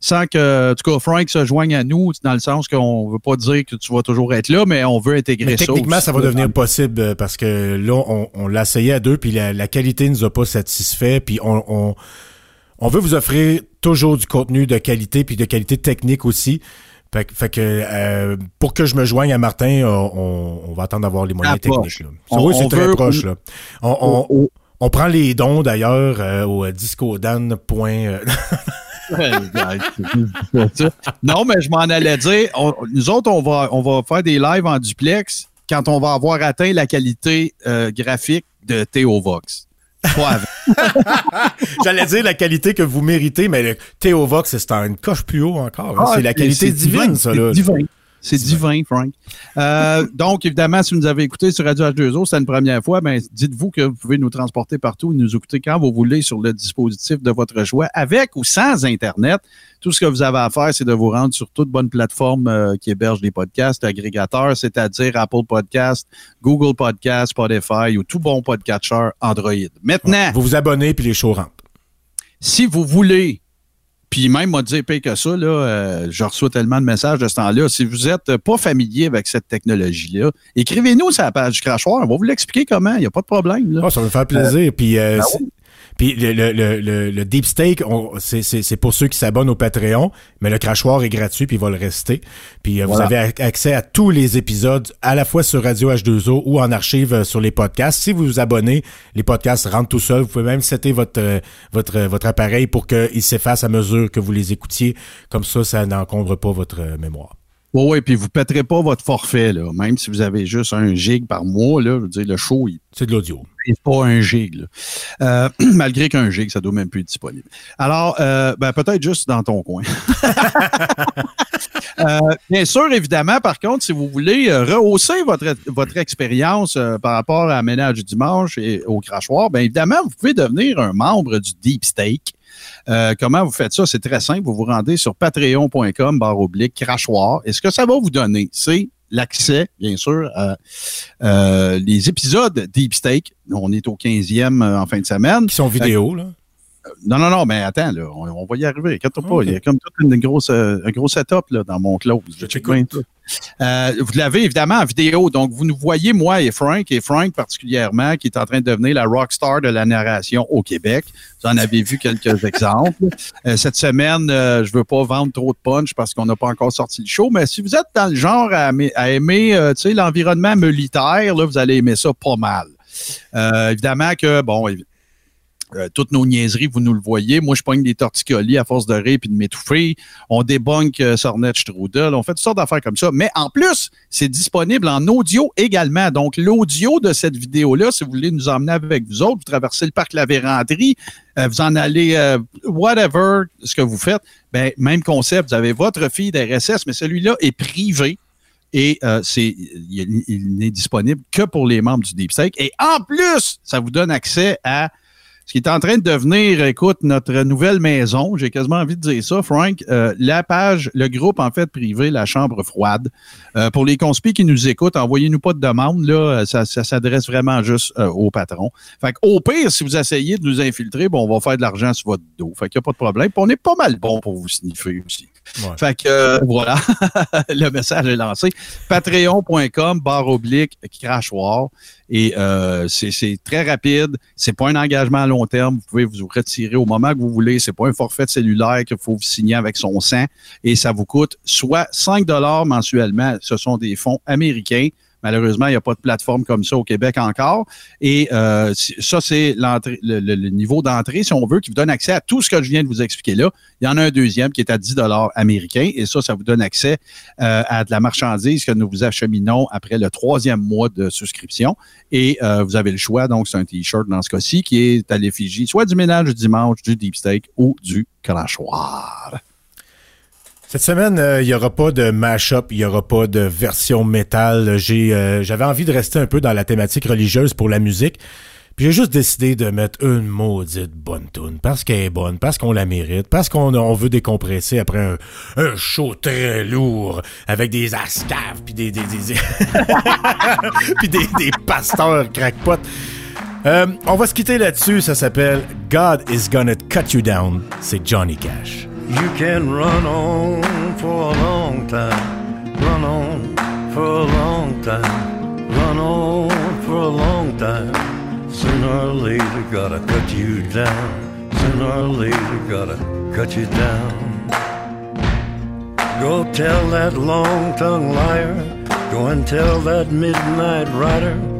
Speaker 4: sans que, en tout cas, Frank se joigne à nous, dans le sens qu'on veut pas dire que tu vas toujours être là, mais on veut intégrer
Speaker 3: Mais
Speaker 4: ça.
Speaker 3: techniquement,
Speaker 4: aussi,
Speaker 3: ça va devenir possible euh, parce que là, on, on l'a essayé à deux, puis la, la qualité nous a pas satisfait, puis on, on, on veut vous offrir toujours du contenu de qualité, puis de qualité technique aussi. Fait, que- fait que euh, pour que je me joigne à Martin, on, on va attendre d'avoir les moyens techniques. Là.
Speaker 4: On-
Speaker 3: oui, c'est très proche. Là. On, on, on prend les dons d'ailleurs euh, au discodan. point, euh,
Speaker 4: non, mais je m'en allais dire, on- nous autres, on va, on va faire des lives en duplex quand on va avoir atteint la qualité euh, graphique de Théo
Speaker 3: J'allais dire la qualité que vous méritez, mais le Théovox, c'est une coche plus haut encore. hein.
Speaker 4: Ah,
Speaker 3: c'est la qualité divine,
Speaker 4: divin,
Speaker 3: ça. Là.
Speaker 4: divin. C'est divin, Frank. Euh, donc, évidemment, si vous nous avez écouté sur Radio H2O, c'est une première fois, ben, dites-vous que vous pouvez nous transporter partout et nous écouter quand vous voulez sur le dispositif de votre choix, avec ou sans Internet. Tout ce que vous avez à faire, c'est de vous rendre sur toute bonne plateforme euh, qui héberge des podcasts agrégateurs, c'est-à-dire Apple Podcast, Google Podcast, Spotify ou tout bon podcatcher Android. Maintenant,
Speaker 3: Vous vous abonnez, puis les shows rentrent.
Speaker 4: si vous voulez, puis même m'a dit pire que ça, là, euh, je reçois tellement de messages de ce temps-là. Si vous n'êtes pas familier avec cette technologie-là, écrivez-nous sur la page du crachoir. On va vous l'expliquer comment. Il n'y a pas de problème. Là.
Speaker 3: Ah, ça va me faire plaisir. puis euh,
Speaker 4: ben
Speaker 3: puis le, le, le, le, le deep steak, c'est- c'est c'est pour ceux qui s'abonnent au Patreon, mais le crachoir est gratuit puis il va le rester. Puis euh, vous avez ac- accès à tous les épisodes à la fois sur Radio H2O ou en archive euh, sur les podcasts. Si vous vous abonnez, les podcasts rentrent tout seuls. Vous pouvez même setter votre euh, votre votre appareil pour qu'il s'efface à mesure que vous les écoutiez. Comme ça, ça n'encombre pas votre mémoire.
Speaker 4: Oui, oui, puis vous ne pèterez pas votre forfait, là. Même si vous avez juste un gig par mois, là, je veux dire, le show, il
Speaker 3: C'est de l'audio.
Speaker 4: n'est pas un gig. là. Euh, malgré qu'un gig, ça doit même plus être disponible. Alors, euh, ben, peut-être juste dans ton coin. Euh, bien sûr, évidemment, par contre, si vous voulez rehausser votre, votre expérience par rapport à Ménage du Dimanche et au crachoir, bien évidemment, vous pouvez devenir un membre du Deep Steak. Euh, comment vous faites ça? C'est très simple. Vous vous rendez sur patreon.com barre oblique crachoir. Et ce que ça va vous donner, c'est l'accès, bien sûr, à euh, les épisodes Deep Steak. On est au 15e euh, en fin de semaine.
Speaker 3: Qui sont vidéo, là.
Speaker 4: Non, non, non, mais attends, là, on, on va y arriver. Inquiète-toi pas. Il y a comme toute une grosse, euh, un gros setup là, dans mon close.
Speaker 3: Je.
Speaker 4: Euh, vous l'avez évidemment en vidéo. Donc, vous nous voyez, moi et Frank, et Frank particulièrement, qui est en train de devenir la rockstar de la narration au Québec. Vous en avez vu quelques exemples. Euh, cette semaine, euh, je veux pas vendre trop de punch parce qu'on n'a pas encore sorti le show, mais si vous êtes dans le genre à, aimer- à aimer euh, l'environnement militaire, là, vous allez aimer ça pas mal. Évidemment que, bon, euh, toutes nos niaiseries, vous nous le voyez. Moi, je pogne des torticolis à force de rire puis de m'étouffer. On débunk euh, Sornet Strudel. On fait toutes sortes d'affaires comme ça. Mais en plus, c'est disponible en audio également. Donc, l'audio de cette vidéo-là, si vous voulez nous emmener avec vous autres, vous traversez le parc La Vérandrie, euh, vous en allez, euh, whatever, ce que vous faites, ben, même concept. Vous avez votre feed RSS, mais celui-là est privé. Et c'est, il, n'est disponible que pour les membres du Deep State. Et en plus, ça vous donne accès à ce qui est en train de devenir, écoute, notre nouvelle maison. J'ai quasiment envie de dire ça, Frank. Euh, la page, le groupe, en fait, privé, la chambre froide. Euh, pour les conspis qui nous écoutent, envoyez-nous pas de demande, là. Ça, ça s'adresse vraiment juste euh, au patron. Fait au pire, si vous essayez de nous infiltrer, bon, on va faire de l'argent sur votre dos. Fait qu'il n'y a pas de problème. Puis on est pas mal bon pour vous sniffer aussi.
Speaker 3: Ouais.
Speaker 4: Fait que euh, voilà, le message est lancé. Patreon.com, barre oblique, crachoir. Et euh, c'est c'est très rapide. C'est pas un engagement à long terme. Vous pouvez vous retirer au moment que vous voulez. C'est pas un forfait de cellulaire qu'il faut signer avec son sang. Et ça vous coûte soit 5 dollars mensuellement. Ce sont des fonds américains. Malheureusement, il n'y a pas de plateforme comme ça au Québec encore. Et euh, ça, c'est le, niveau d'entrée, si on veut, qui vous donne accès à tout ce que je viens de vous expliquer là. Il y en a un deuxième qui est à 10 dollars américains. Et ça, ça vous donne accès euh, à de la marchandise que nous vous acheminons après le troisième mois de souscription. Et euh, vous avez le choix. Donc, c'est un T-shirt dans ce cas-ci qui est à l'effigie soit du ménage du dimanche, du deep steak ou du crachoir.
Speaker 3: Cette semaine, euh, il n'y aura pas de mash-up, il n'y aura pas de version métal. J'ai, euh, j'avais envie de rester un peu dans la thématique religieuse pour la musique. Puis j'ai juste décidé de mettre une maudite bonne tune parce qu'elle est bonne, parce qu'on la mérite, parce qu'on on veut décompresser après un, un show très lourd avec des ascaves puis des, des, des- puis des, des pasteurs crackpots. Euh, on va se quitter là-dessus. Ça s'appelle God is Gonna Cut You Down. C'est Johnny Cash.
Speaker 9: You can run on for a long time, run on for a long time, run on for a long time. Sooner or later, gotta cut you down. Sooner or later, gotta cut you down. Go tell that long tongued liar, go and tell that midnight rider.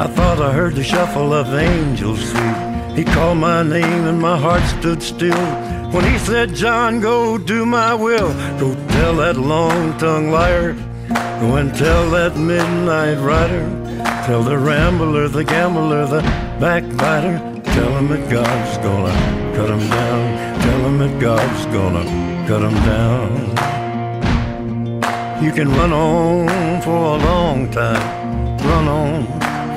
Speaker 9: I thought I heard the shuffle of angels sweet. He called my name and my heart stood still. When he said, John, go do my will. Go tell that long-tongued liar. Go and tell that midnight rider. Tell the rambler, the gambler, the backbiter. Tell him that God's gonna cut him down. Tell him that God's gonna cut him down. You can run on for a long time. Run on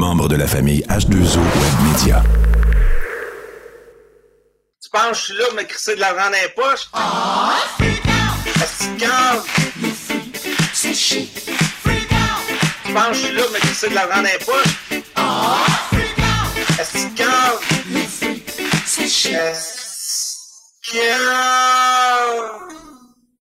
Speaker 1: Membre de la famille H2O Web Media.
Speaker 2: penses que je suis là pour me crisser de l'argent dans les poches? Est-ce que tu? Tu penses que je suis là pour me crisser de l'argent dans les poches? Est-ce que tu cave? Est-ce que tu cave?